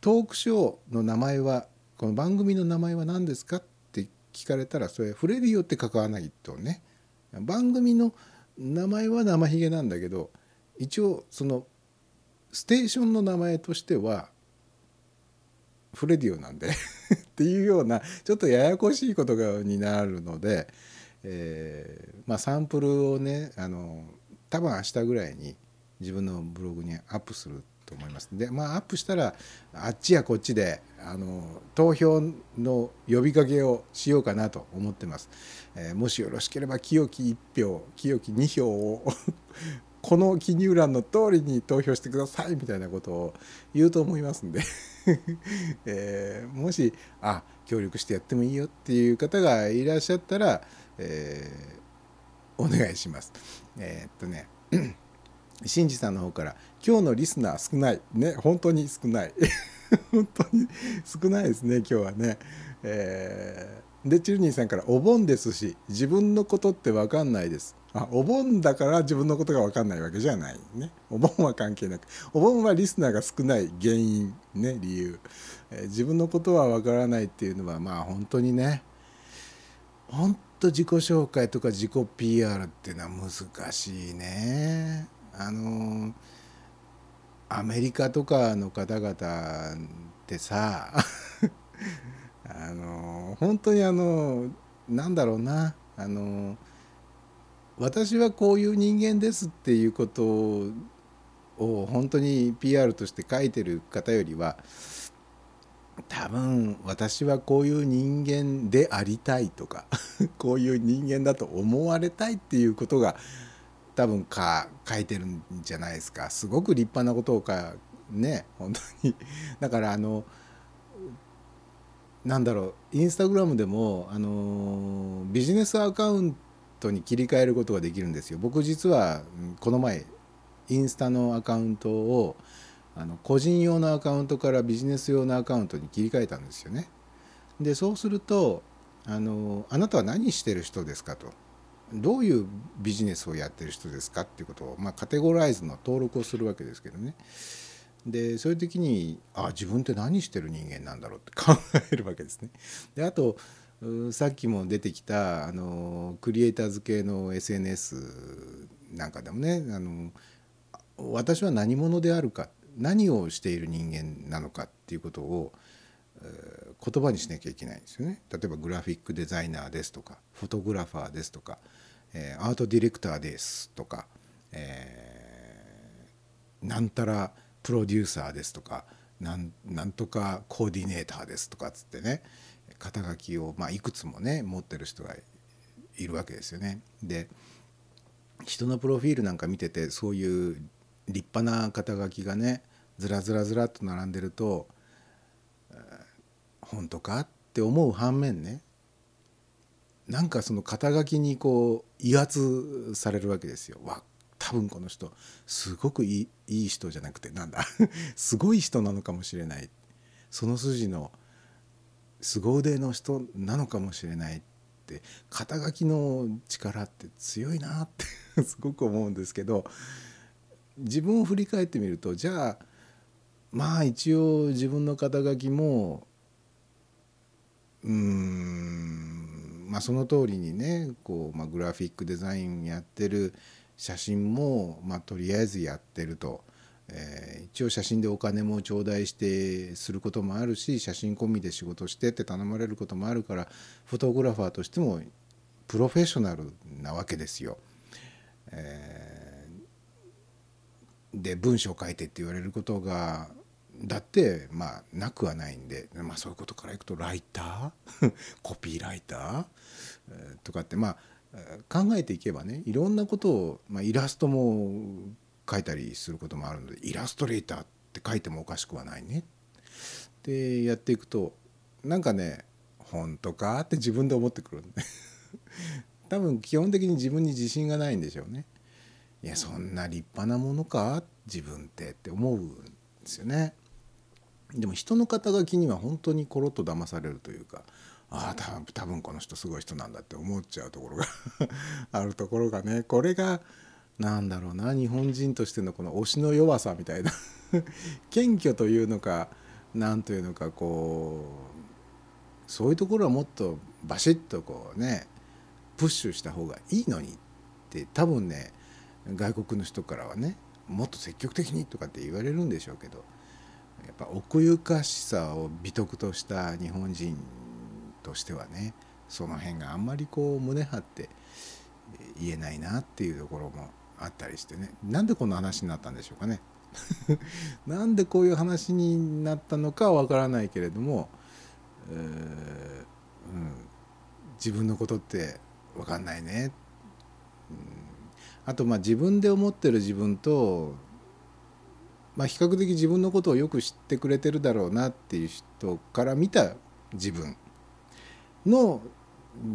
トークショーの名前はこの番組の名前は何ですかって聞かれたらそれフレディオって書かないとね番組の名前は生ひげなんだけど一応そのステーションの名前としてはフレディオなんで っていうようなちょっとややこしいことがになるので、えーまあ、サンプルをねあの多分明日ぐらいに自分のブログにアップすると思います。でまあアップしたらあっちやこっちであの投票の呼びかけをしようかなと思ってます、えーもしよろしければ清き1票清き2票を この記入欄の通りに投票してくださいみたいなことを言うと思いますんで、えーもしあ協力してやってもいいよっていう方がいらっしゃったら、えーお願いします。えーっとね 新次さんの方から「今日のリスナー少ない」ね本当に少ない 本当に少ないですね今日はね。えーでチルニーさんから「お盆ですし自分のことって分かんないです」あお盆だから自分のことが分かんないわけじゃないね。お盆は関係なく。お盆はリスナーが少ない原因ね理由、えー自分のことは分からないっていうのはまあ本当にね本当自己紹介とか自己 PR っていうのは難しいね。あのアメリカとかの方々ってさ あの本当にあのなんだろうなあの私はこういう人間ですっていうことを本当に PR として書いてる方よりは多分私はこういう人間でありたいとか こういう人間だと思われたいっていうことが多分か書いてるんじゃないですか。すごく立派なことをかね本当に。だからあのなんだろうインスタグラムでもあのビジネスアカウントに切り替えることができるんですよ。僕実はこの前インスタのアカウントをあの個人用のアカウントからビジネス用のアカウントに切り替えたんですよね。でそうするとあのあなたは何してる人ですかと。どういうビジネスをやってる人ですかっていうことを、まあ、カテゴライズの登録をするわけですけどね。でそういう時にあ自分って何してる人間なんだろうって考えるわけですね。であとさっきも出てきたあのクリエイターズ系の SNS なんかでもねあの私は何者であるか何をしている人間なのかっていうことを言葉にしなきゃいけないんですよね。例えばグラフィックデザイナーですとかフォトグラファーですとか、えアートディレクターですとか、えーなんたらプロデューサーですとかなんなんとかコーディネーターですとかっつってね肩書きを、まあ、いくつもね持ってる人がいるわけですよね。で人のプロフィールなんか見ててそういう立派な肩書きがねずらずらずらっと並んでると本当かって思う反面ねなんかその肩書きにこう威圧されるわけですよ。わ多分この人すごくいいいい人じゃなくてなんだ すごい人なのかもしれないその筋の凄腕の人なのかもしれないって肩書きの力って強いなって すごく思うんですけど自分を振り返ってみるとじゃあまあ一応自分の肩書きもうんまあその通りにねこう、まあ、グラフィックデザインやってる写真も、まあ、とりあえずやってると、えー一応写真でお金も頂戴してすることもあるし写真込みで仕事してって頼まれることもあるからフォトグラファーとしてもプロフェッショナルなわけですよ。えーで文章書いてって言われることがだってまあなくはないんで、まあ、そういうことからいくとライター？コピーライター、えーとかってまあ考えていけばねいろんなことを、まあ、イラストも書いたりすることもあるのでイラストレーターって書いてもおかしくはないね。でやっていくとなんかね本当かって自分で思ってくる 多分基本的に自分に自信がないんでしょうね。いやそんな立派なものか？自分ってって思うんですよね。でも人の肩書きには本当にコロッと騙されるというかああ多分この人すごい人なんだって思っちゃうところが あるところがね。これがなんだろうな日本人としてのこの推しの弱さみたいな。謙虚というのかなんというのかこうそういうところはもっとバシッとこうねプッシュした方がいいのにって多分ね外国の人からはねもっと積極的にとかって言われるんでしょうけどやっぱ奥ゆかしさを美徳とした日本人としてはねその辺があんまりこう胸張って言えないなっていうところもあったりしてね。なんでこんな話になったんでしょうかね。なんでこういう話になったのかはわからないけれども、えーうん、自分のことって分かんないね、うん、あとまあ自分で思ってる自分と、まあ、比較的自分のことをよく知ってくれてるだろうなっていう人から見た自分の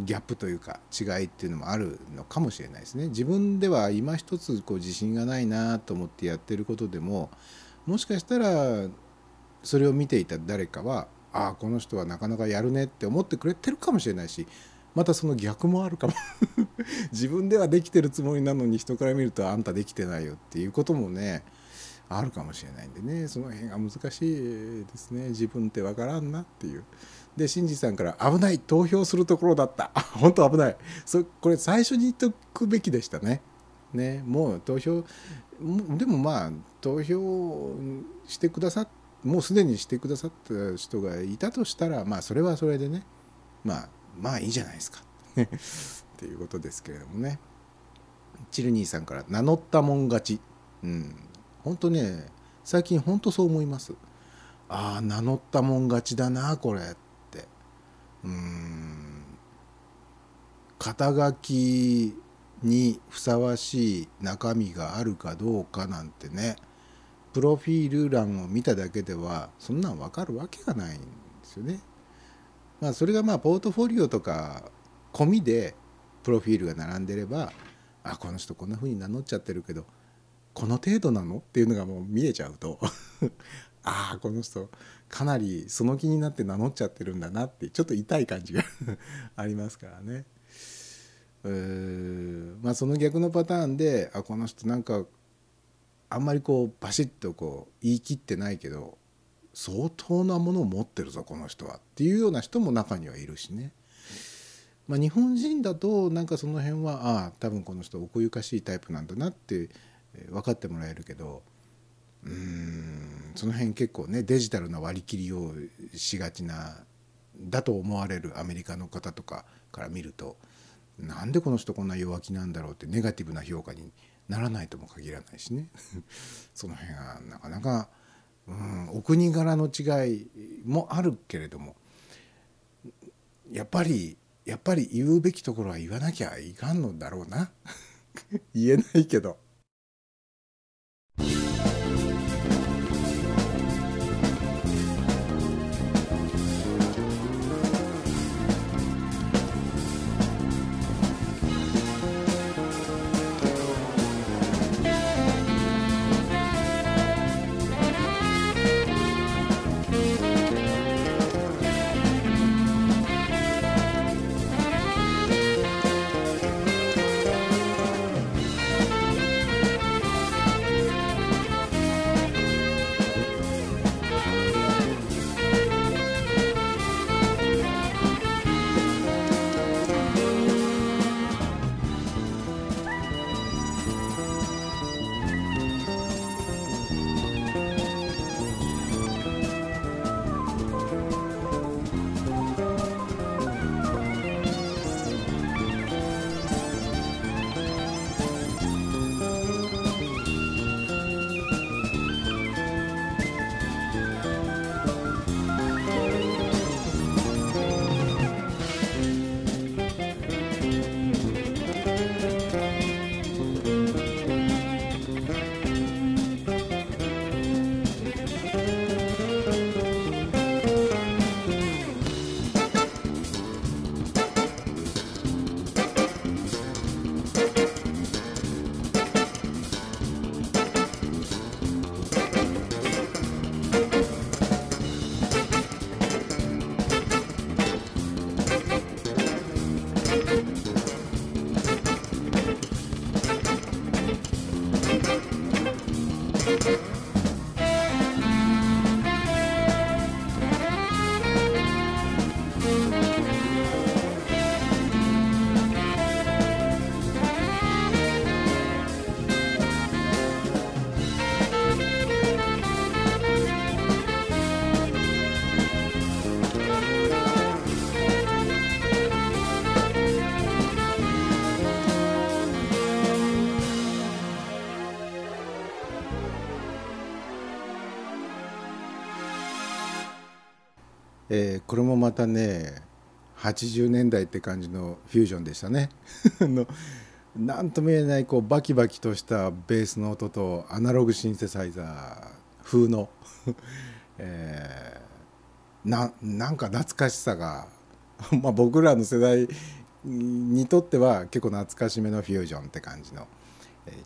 ギャップというか違いっていうのもあるのかもしれないですね。自分では今一つこう自信がないなと思ってやってることでももしかしたらそれを見ていた誰かはああこの人はなかなかやるねって思ってくれてるかもしれないしまたその逆もあるかも 自分ではできてるつもりなのに人から見るとあんたできてないよっていうこともねあるかもしれないんでねその辺が難しいですね自分ってわからんなっていう。で新次さんから「危ない投票するところだった」本当危ない。そこれ最初に言っとくべきでしたね。ね。もう投票でもまあ投票してくださっもうすでにしてくださった人がいたとしたらまあそれはそれでね。まあまあいいじゃないですか。っていうことですけれどもね。チルニーさんから「名乗ったもん勝ち」うん。本当ね最近本当そう思います。ああ名乗ったもん勝ちだなこれ。っ肩書きにふさわしい中身があるかどうかなんてねプロフィール欄を見ただけではそんなん分かるわけがないんですよね。まあ、それがまあポートフォリオとか込みでプロフィールが並んでればあこの人こんな風に名乗っちゃってるけどこの程度なの？っていうのがもう見えちゃうと。ああこの人かなりその気になって名乗っちゃってるんだなってちょっと痛い感じが ありますからね。まあその逆のパターンであこの人なんかあんまりこうバシッとこう言い切ってないけど相当なものを持ってるぞこの人はっていうような人も中にはいるしね。まあ、日本人だとなんかその辺はああ多分この人奥ゆかしいタイプなんだなって分かってもらえるけどうんその辺結構ねデジタルな割り切りをしがちなだと思われるアメリカの方とかから見るとなんでこの人こんな弱気なんだろうってネガティブな評価にならないとも限らないしね その辺はなかなか、うん、お国柄の違いもあるけれどもやっぱりやっぱり言うべきところは言わなきゃいかんのだろうな 言えないけど。これもまたね80年代って感じのフュージョンでしたね。のなんとも言えないこうバキバキとしたベースの音とアナログシンセサイザー風の、えーななんか懐かしさが まあ僕らの世代にとっては結構懐かしめのフュージョンって感じの、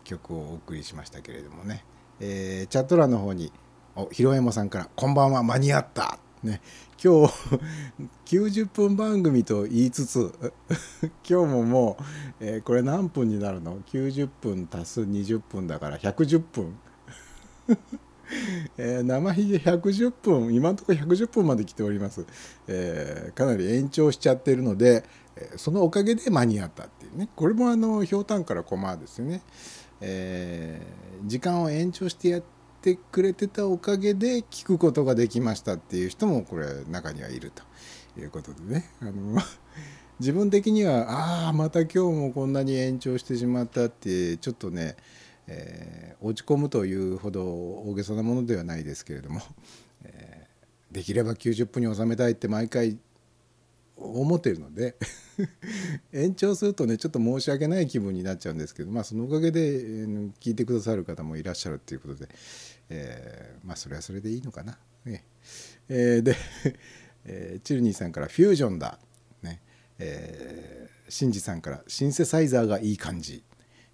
曲をお送りしましたけれどもね、えーチャット欄の方におひろえもさんから「こんばんは間に合った!」ね。今日90分番組と言いつつ 今日ももう、えーこれ何分になるの ?90 分足す20分だから110分。えー生ひげ110分今のところ110分まで来ております、えーかなり延長しちゃってるので、そのおかげで間に合ったっていうね。これもあのひょうたんからコマですよね、え時間を延長してやっててくれてたおかげで聞くことができましたっていう人もこれ中にはいるということでね。あの自分的にはああまた今日もこんなに延長してしまったってちょっとね、えー落ち込むというほど大げさなものではないですけれども、えーできれば90分に収めたいって毎回思ってるので 延長するとねちょっと申し訳ない気分になっちゃうんですけどまあそのおかげで、聞いてくださる方もいらっしゃるっていうことで、えーまあそれはそれでいいのかな。ね。えーで、えーチルニーさんから「フュージョンだ」ね。えーシンジさんから「シンセサイザーがいい感じ」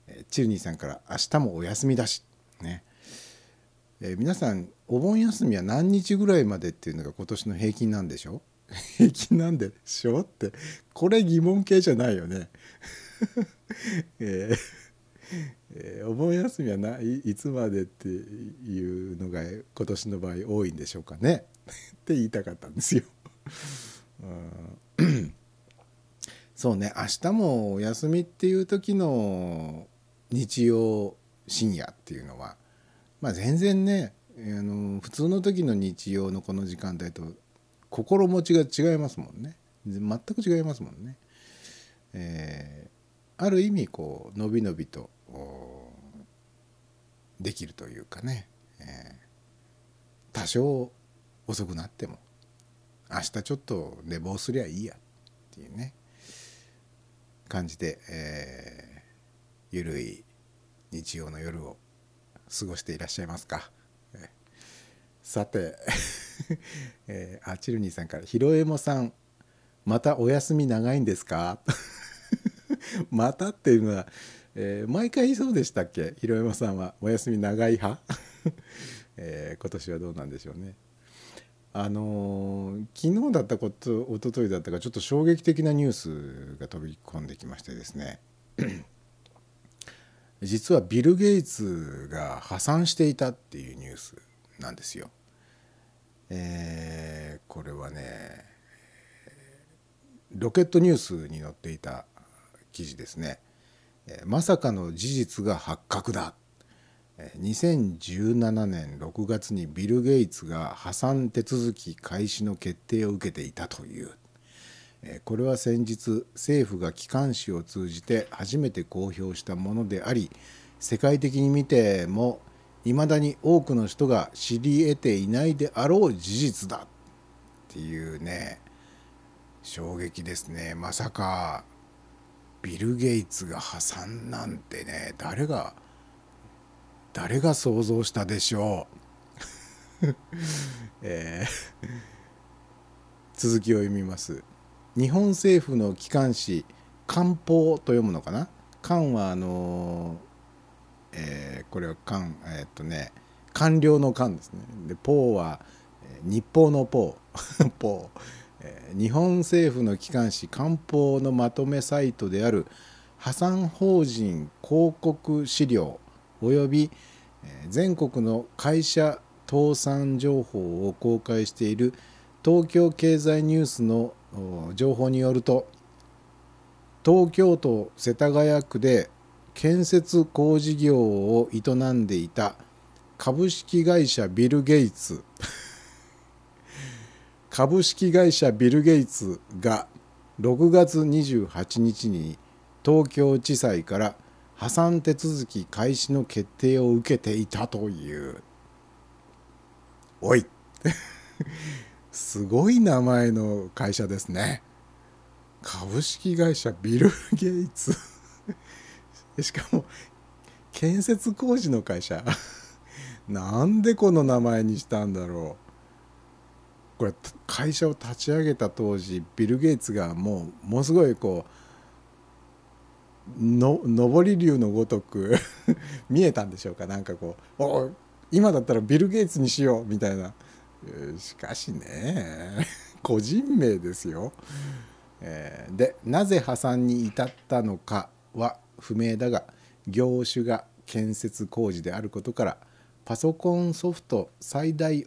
えーチルニーさんから「明日もお休みだし」ね。えー皆さんお盆休みは何日ぐらいまでっていうのが今年の平均なんでしょ 平均なんでしょ？ってこれ疑問形じゃないよね。えーえお盆休みはないいつまでっていうのが今年の場合多いんでしょうかね って言いたかったんですよ。うんそうね明日もお休みっていう時の日曜深夜っていうのはまあ全然ねあの普通の時の日曜のこの時間帯と心持ちが違いますもんね全く違いますもんね。えーある意味こうのびのびとできるというかね、えー多少遅くなっても明日ちょっと寝坊すりゃいいやっていうね感じで、えーゆるい日曜の夜を過ごしていらっしゃいますか。さて、えーあチルニーさんから「ひろえもさんまたお休み長いんですか? 」またっていうのは、えー毎回そうでしたっけ？ひろえもさんはお休み長い派、えー今年はどうなんでしょうね。あのー昨日だったこと一昨日だったかちょっと衝撃的なニュースが飛び込んできましてですね 実はビル・ゲイツが破産していたっていうニュースなんですよ。えーこれはねロケットニュースに載っていた記事ですね。まさかの事実が発覚だ。2017年6月にビル・ゲイツが破産手続き開始の決定を受けていたという。これは先日政府が機関紙を通じて初めて公表したものであり世界的に見てもいまだに多くの人が知り得ていないであろう事実だっていうね衝撃ですねまさかビル・ゲイツが破産なんてね誰が誰が想像したでしょう、えー続きを読みます。日本政府の機関紙「官報」と読むのかな？官はあのーえーこれは官えーっとね官僚の官ですね。でポーは、日報のポー。ポ、ー。日本政府の機関紙官報のまとめサイトである破産法人広告資料および全国の会社倒産情報を公開している東京経済ニュースの情報によると東京都世田谷区で建設工事業を営んでいた株式会社ビル・ゲイツ株式会社ビル・ゲイツが6月28日に東京地裁から破産手続き開始の決定を受けていたという。おい。すごい名前の会社ですね。株式会社ビル・ゲイツ。しかも建設工事の会社。なんでこの名前にしたんだろう。これ会社を立ち上げた当時ビル・ゲイツがもうものすごいこうの上り竜のごとく 見えたんでしょうか？なんかこうお今だったらビル・ゲイツにしようみたいなしかしね 個人名ですよ。えーでなぜ破産に至ったのかは不明だが業種が建設工事であることからパソコンソフト最大、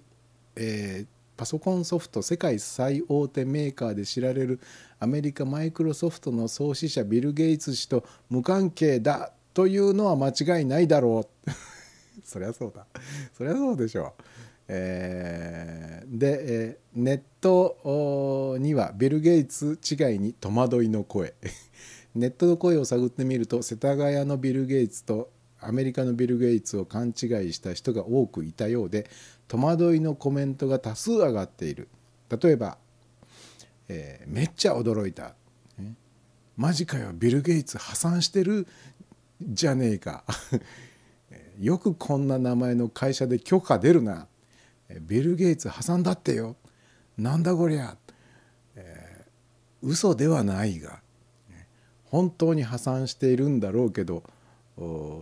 えーパソコンソフト世界最大手メーカーで知られるアメリカマイクロソフトの創始者ビル・ゲイツ氏と無関係だというのは間違いないだろう。そりゃそうだ。そりゃそうでしょう。えーで、えーネットにはビル・ゲイツ違いに戸惑いの声。ネットの声を探ってみると世田谷のビル・ゲイツとアメリカのビル・ゲイツを勘違いした人が多くいたようで戸惑いのコメントが多数上がっている。例えば、えーめっちゃ驚いた、ねマジかよビル・ゲイツ破産してるじゃねえか。よくこんな名前の会社で許可出るな。ビル・ゲイツ破産だってよ。なんだこりゃ、えー嘘ではないが。本当に破産しているんだろうけど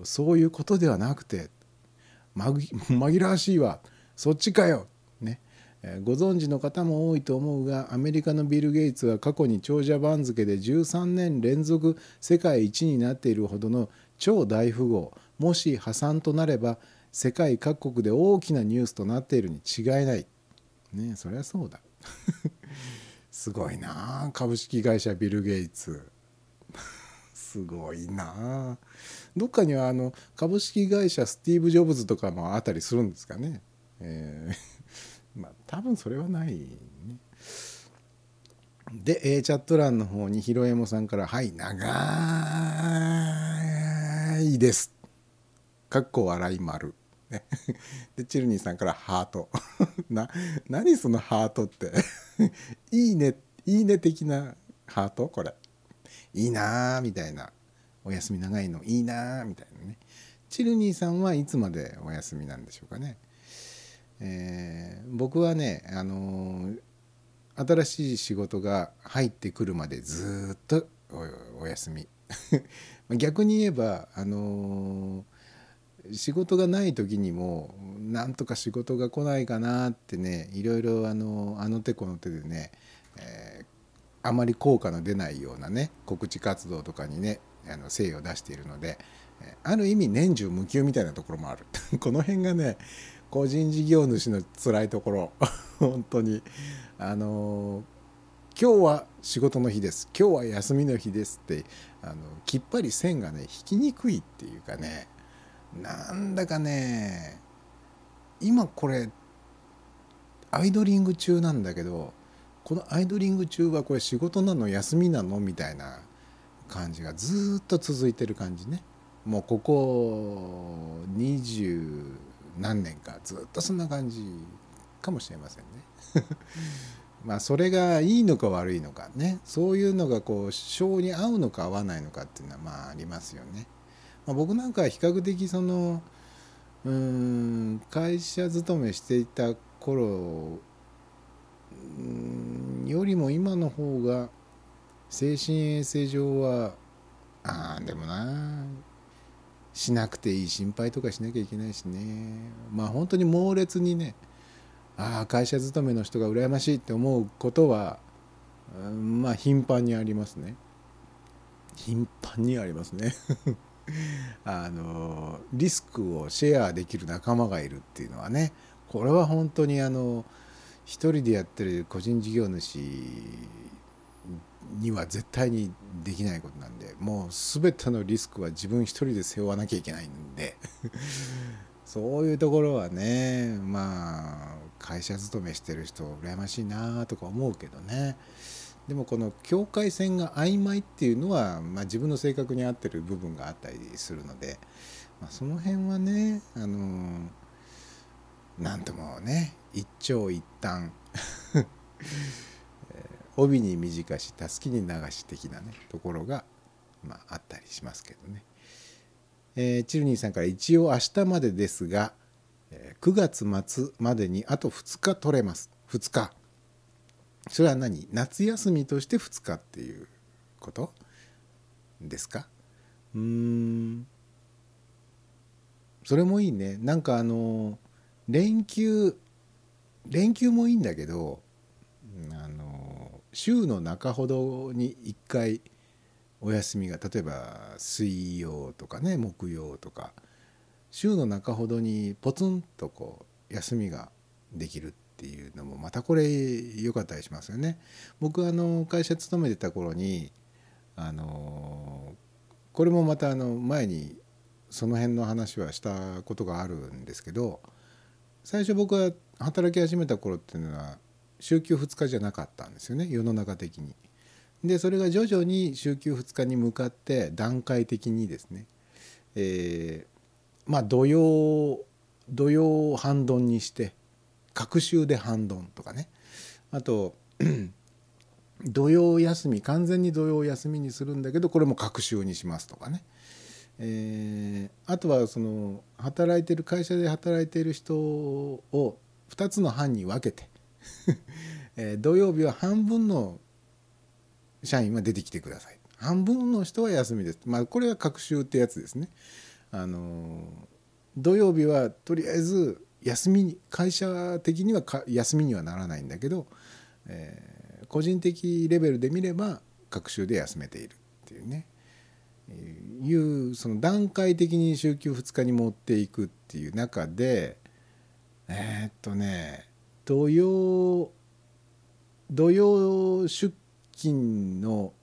そういうことではなくてまぐ紛らわしいわ。そっちかよ、ね。えーご存知の方も多いと思うがアメリカのビル・ゲイツは過去に長者番付で13年連続世界一になっているほどの超大富豪もし破産となれば世界各国で大きなニュースとなっているに違いない。ねそりゃそうだ。すごいな株式会社ビル・ゲイツ。すごいな。どっかにはあの株式会社スティーブ・ジョブズとかもあったりするんですかね、えー まあ多分それはないね。で、えーチャット欄の方にひろえもさんから「はい長いです」かっこ笑い丸。でチルニーさんからハート。な何そのハートって。いいねいいね的なハート？これ。いいなーみたいな。お休み長いのいいなーみたいなね。チルニーさんはいつまでお休みなんでしょうかね。えー僕はねあのー新しい仕事が入ってくるまでずっとお休み。逆に言えばあのー仕事がない時にもなんとか仕事が来ないかなってねいろいろあのあの手この手でね、えーあまり効果の出ないようなね告知活動とかにねあの精を出しているのである意味年中無休みたいなところもある。この辺がね個人事業主の辛いところ。本当に。あの今日は仕事の日です。今日は休みの日ですって。あのきっぱり線がね引きにくいっていうかね。なんだかね今これアイドリング中なんだけどこのアイドリング中はこれ仕事なの休みなのみたいな感じがずっと続いてる感じね。もうここ二十何年かずっとそんな感じかもしれませんね。まあそれがいいのか悪いのかねそういうのがこう性に合うのか合わないのかっていうのはまあありますよね。まあ、僕なんかは比較的そのうーん会社勤めしていた頃よりも今の方が精神衛生上はああでもなしなくていい心配とかしなきゃいけないしね。まあ本当に猛烈にねああ会社勤めの人が羨ましいって思うことはうんまあ頻繁にありますね。頻繁にありますね。あのリスクをシェアできる仲間がいるっていうのはねこれは本当にあの一人でやってる個人事業主には絶対にできないことなんでもう全てのリスクは自分一人で背負わなきゃいけないんで。そういうところはねまあ会社勤めしてる人羨ましいなとか思うけどね。でもこの境界線が曖昧っていうのは、まあ、自分の性格に合ってる部分があったりするので、まあ、その辺はねあのなんともね一長一短。帯に短したすきに流し的なねところが、まあ、あったりしますけどね。えーチルニーさんから一応明日までですが、え9月末までにあと2日取れます。2日。それは何？夏休みとして2日っていうことですか？うーん。それもいいね。なんかあの連休連休もいいんだけどあの週の中ほどに1回お休みが例えば水曜とかね木曜とか週の中ほどにポツンとこう休みができるっていうのもまたこれ良かったりしますよね。僕あの会社勤めてた頃にあのこれもまたあの前にその辺の話はしたことがあるんですけど最初僕が働き始めた頃っていうのは週休2日じゃなかったんですよね世の中的に。でそれが徐々に週休2日に向かって段階的にですね、えーまあ土曜土曜半ドンにして隔週で半ドンとかねあと 土曜休み完全に土曜休みにするんだけどこれも隔週にしますとかね、えーあとはその働いてる会社で働いている人を2つの班に分けて、え土曜日は半分の社員は出てきてください。半分の人は休みです。まあこれは隔週ってやつですね。あの土曜日はとりあえず休みに会社的には休みにはならないんだけど、えー個人的レベルで見れば隔週で休めているっていうね、いうその段階的に週休2日に持っていくっていう中でえーっとね土曜土曜出勤の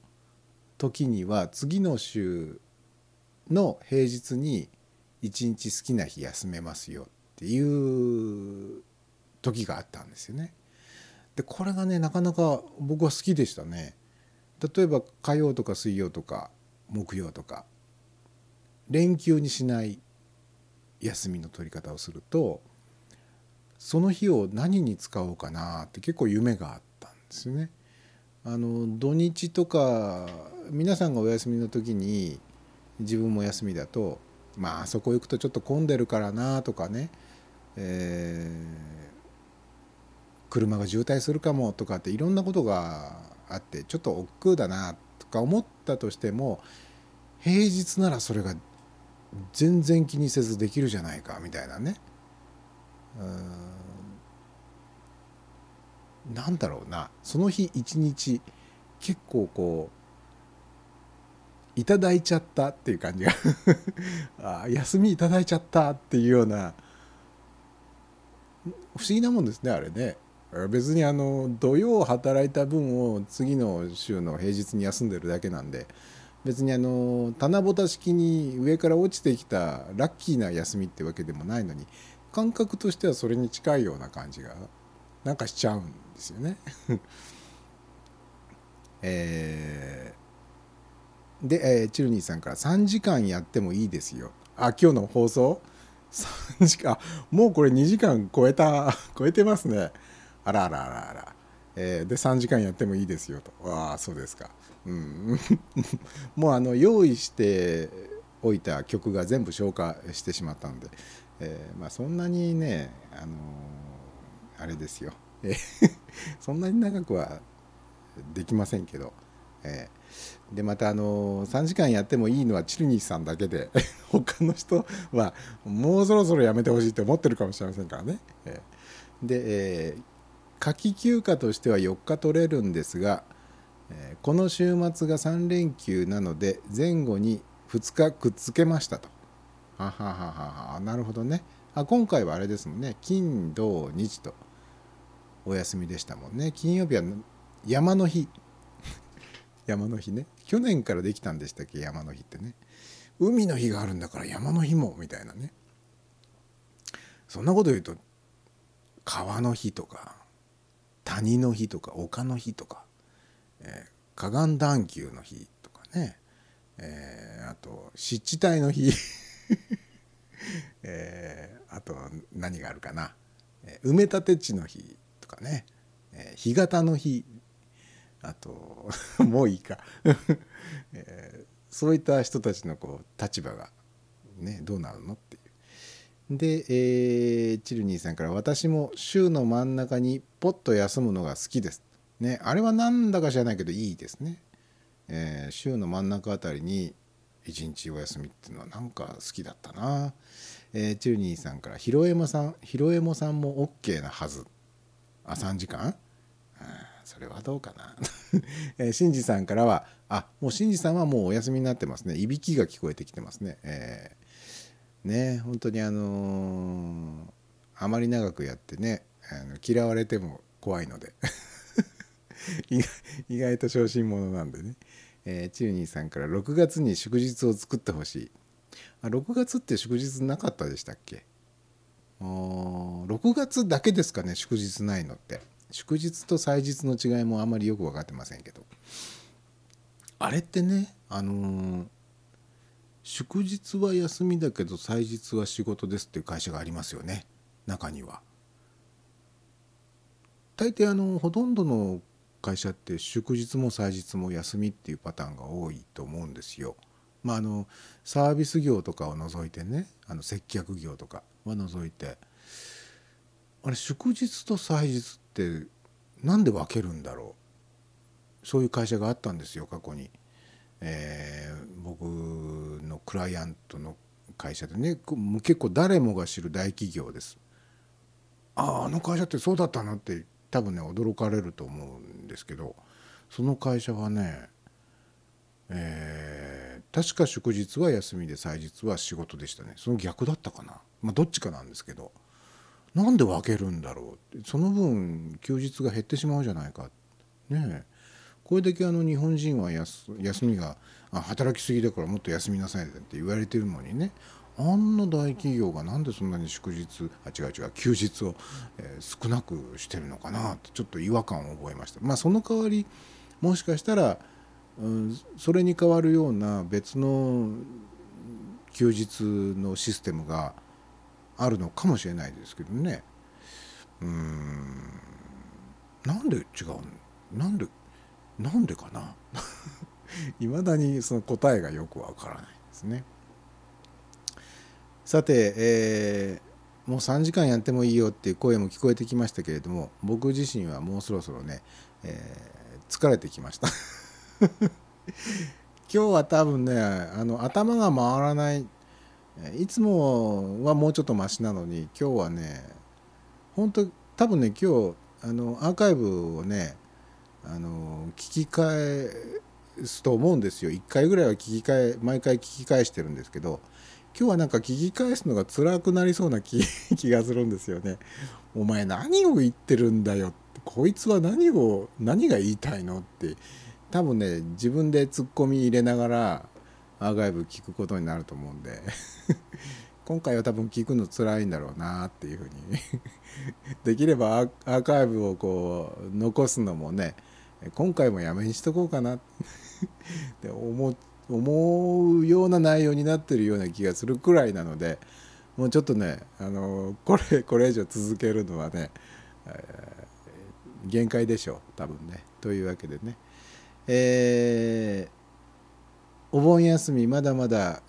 時には次の週の平日に一日好きな日休めますよっていう時があったんですよね。でこれがねなかなか僕は好きでしたね。例えば火曜とか水曜とか木曜とか連休にしない休みの取り方をするとその日を何に使おうかなって結構夢があったんですよね。あの土日とか皆さんがお休みの時に自分も休みだとまああそこ行くとちょっと混んでるからなとかね、えー車が渋滞するかもとかっていろんなことがあってちょっと億劫だなとか思ったとしても平日ならそれが全然気にせずできるじゃないかみたいなねうん。なんだろうな。その日一日結構こういただいちゃったっていう感じが。あ休みいただいちゃったっていうような。不思議なもんですねあれね。別にあの土曜働いた分を次の週の平日に休んでるだけなんで。別にあの棚ぼた式に上から落ちてきたラッキーな休みってわけでもないのに。感覚としてはそれに近いような感じがなんかしちゃうんですよね。えーで、えーチルニーさんから3時間やってもいいですよ。あ今日の放送？3時間？もうこれ2時間超えた 超えてますね。あらあらあらあら。えーで3時間やってもいいですよと。ああそうですか。うん、もうあの用意しておいた曲が全部消化してしまったので、えーまあ、そんなにね、あのーあれですよ、そんなに長くはできませんけど、えーでまた、あのー3時間やってもいいのはチルニーさんだけで 他の人はもうそろそろやめてほしいって思ってるかもしれませんからね。えーで、えー夏季休暇としては4日取れるんですが、えーこの週末が3連休なので前後に2日くっつけましたと。ははははなるほどね。あ今回はあれですもんね。金土日と。お休みでしたもんね。金曜日は山の日。山の日ね。去年からできたんでしたっけ？山の日ってね。海の日があるんだから山の日も。みたいなね。そんなこと言うと川の日とか谷の日とか丘の日とか、えー河岸段丘の日とかね、えーあと湿地帯の日。えーあと何があるかな、えー埋め立て地の日とかね、えー干潟の日。あと もういいか、えーそういった人たちのこう立場がねどうなるのっていう。で、えーチルニーさんから「私も週の真ん中にポッと休むのが好きです」ねあれはなんだか知らないけどいいですね。えー週の真ん中あたりに一日お休みっていうのはなんか好きだったな。えーチルニーさんから「ひろえもさんひろえもさんも OK なはず」あ3時間？あーそれはどうかな。えー、しんじさんからは、あもうしんじさんはもうお休みになってますね。いびきが聞こえてきてますね。えーね本当にあのーあまり長くやってねあの嫌われても怖いので 意外と小心者なんでね、えーチルニーさんから6月に祝日を作ってほしい。あ6月って祝日なかったでしたっけ？あ6月だけですかね祝日ないのって。祝日と祭日の違いもあんまりよく分かってませんけど。あれってねあのー祝日は休みだけど祭日は仕事ですっていう会社がありますよね中には。大抵あのほとんどの会社って祝日も祭日も休みっていうパターンが多いと思うんですよ。まあ、あのサービス業とかを除いてねあの接客業とかは除いてあれ祝日と祭日ってなんで分けるんだろう？そういう会社があったんですよ過去に、えー僕のクライアントの会社でね結構誰もが知る大企業です。あああの会社ってそうだったのって多分ね驚かれると思うんですけどその会社はね、えー確か祝日は休みで祭日は仕事でしたね。その逆だったかな。まあどっちかなんですけど。なんで分けるんだろうって。その分休日が減ってしまうじゃないか。ねえ。これだけあの日本人は休みが働きすぎだからもっと休みなさいって言われてるのにね。あんな大企業がなんでそんなに祝日あ違う違う休日を、えー少なくしてるのかなってちょっと違和感を覚えました。まあその代わりもしかしたら、うん、それに代わるような別の休日のシステムがあるのかもしれないですけどね。うんなんで違うなんでなんでかな いまだにその答えがよくわからないですね。さて、えーもう3時間やってもいいよっていう声も聞こえてきましたけれども僕自身はもうそろそろね、えー疲れてきました。今日は多分ねあの頭が回らないいつもはもうちょっとマシなのに今日はね本当多分ね今日あのアーカイブをねあの聞き返すと思うんですよ。1回ぐらいは聞き返毎回聞き返してるんですけど今日はなんか聞き返すのが辛くなりそうな 気がするんですよね。お前何を言ってるんだよこいつは何を何が言いたいのって。多分ね自分でツッコミ入れながらアーカイブ聞くことになると思うんで。今回は多分聞くの辛いんだろうなっていうふうに。できればアーカイブをこう残すのもね今回もやめにしとこうかな。って思う思うような内容になってるような気がするくらいなのでもうちょっとねあのこれこれ以上続けるのはね、えー限界でしょう多分ね。というわけでね、えーお盆休みまだまだ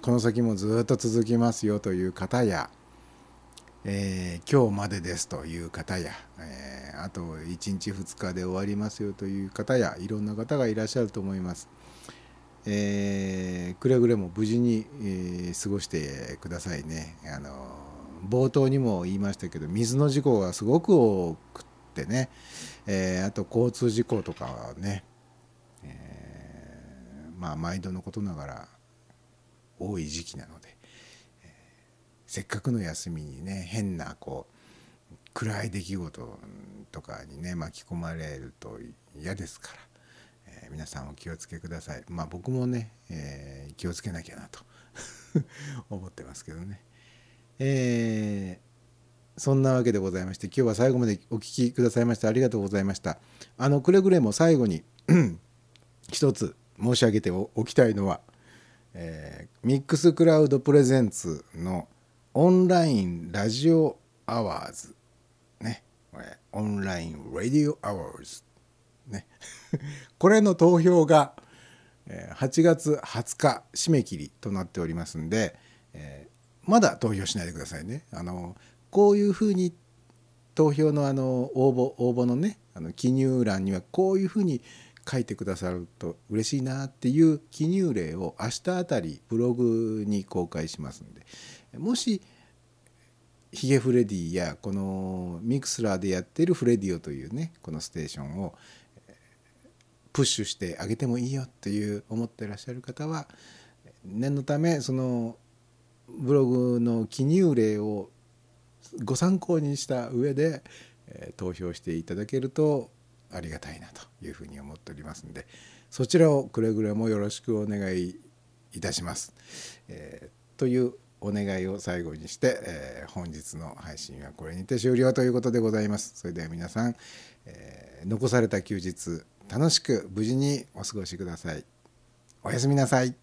この先もずっと続きますよという方や、えー今日までですという方や、えーあと1日2日で終わりますよという方やいろんな方がいらっしゃると思います。えーくれぐれも無事に、えー過ごしてくださいね。あの冒頭にも言いましたけど水の事故がすごく多くってね、えーあと交通事故とかはね、えーまあ毎度のことながら多い時期なので、えーせっかくの休みにね変なこう暗い出来事とかにね巻き込まれると嫌ですから、皆さんお気をつけください。まあ僕もね、えー気をつけなきゃなと 思ってますけどね。えーそんなわけでございまして今日は最後までお聞きくださいましてありがとうございました。あのくれぐれも最後に 一つ申し上げておきたいのは、えーミックスクラウドプレゼンツのオンラインラジオアワーズね。これオンラインラディオアワーズ。ね これの投票が8月20日締め切りとなっておりますんで、えーまだ投票しないでくださいね。あのこういうふうに投票のあの応募応募のねあの記入欄にはこういうふうに書いてくださると嬉しいなっていう記入例を明日あたりブログに公開しますんでもしヒゲフレディやこの Mixlr でやってるフレディオというねこのステーションをプッシュしてあげてもいいよっていう思ってらっしゃる方は念のためそのブログの記入例をご参考にした上で、え投票していただけるとありがたいなというふうに思っておりますのでそちらをくれぐれもよろしくお願いいたします。えーというお願いを最後にして、えー本日の配信はこれにて終了ということでございます。それでは皆さん、えー残された休日楽しく無事にお過ごしください。おやすみなさい。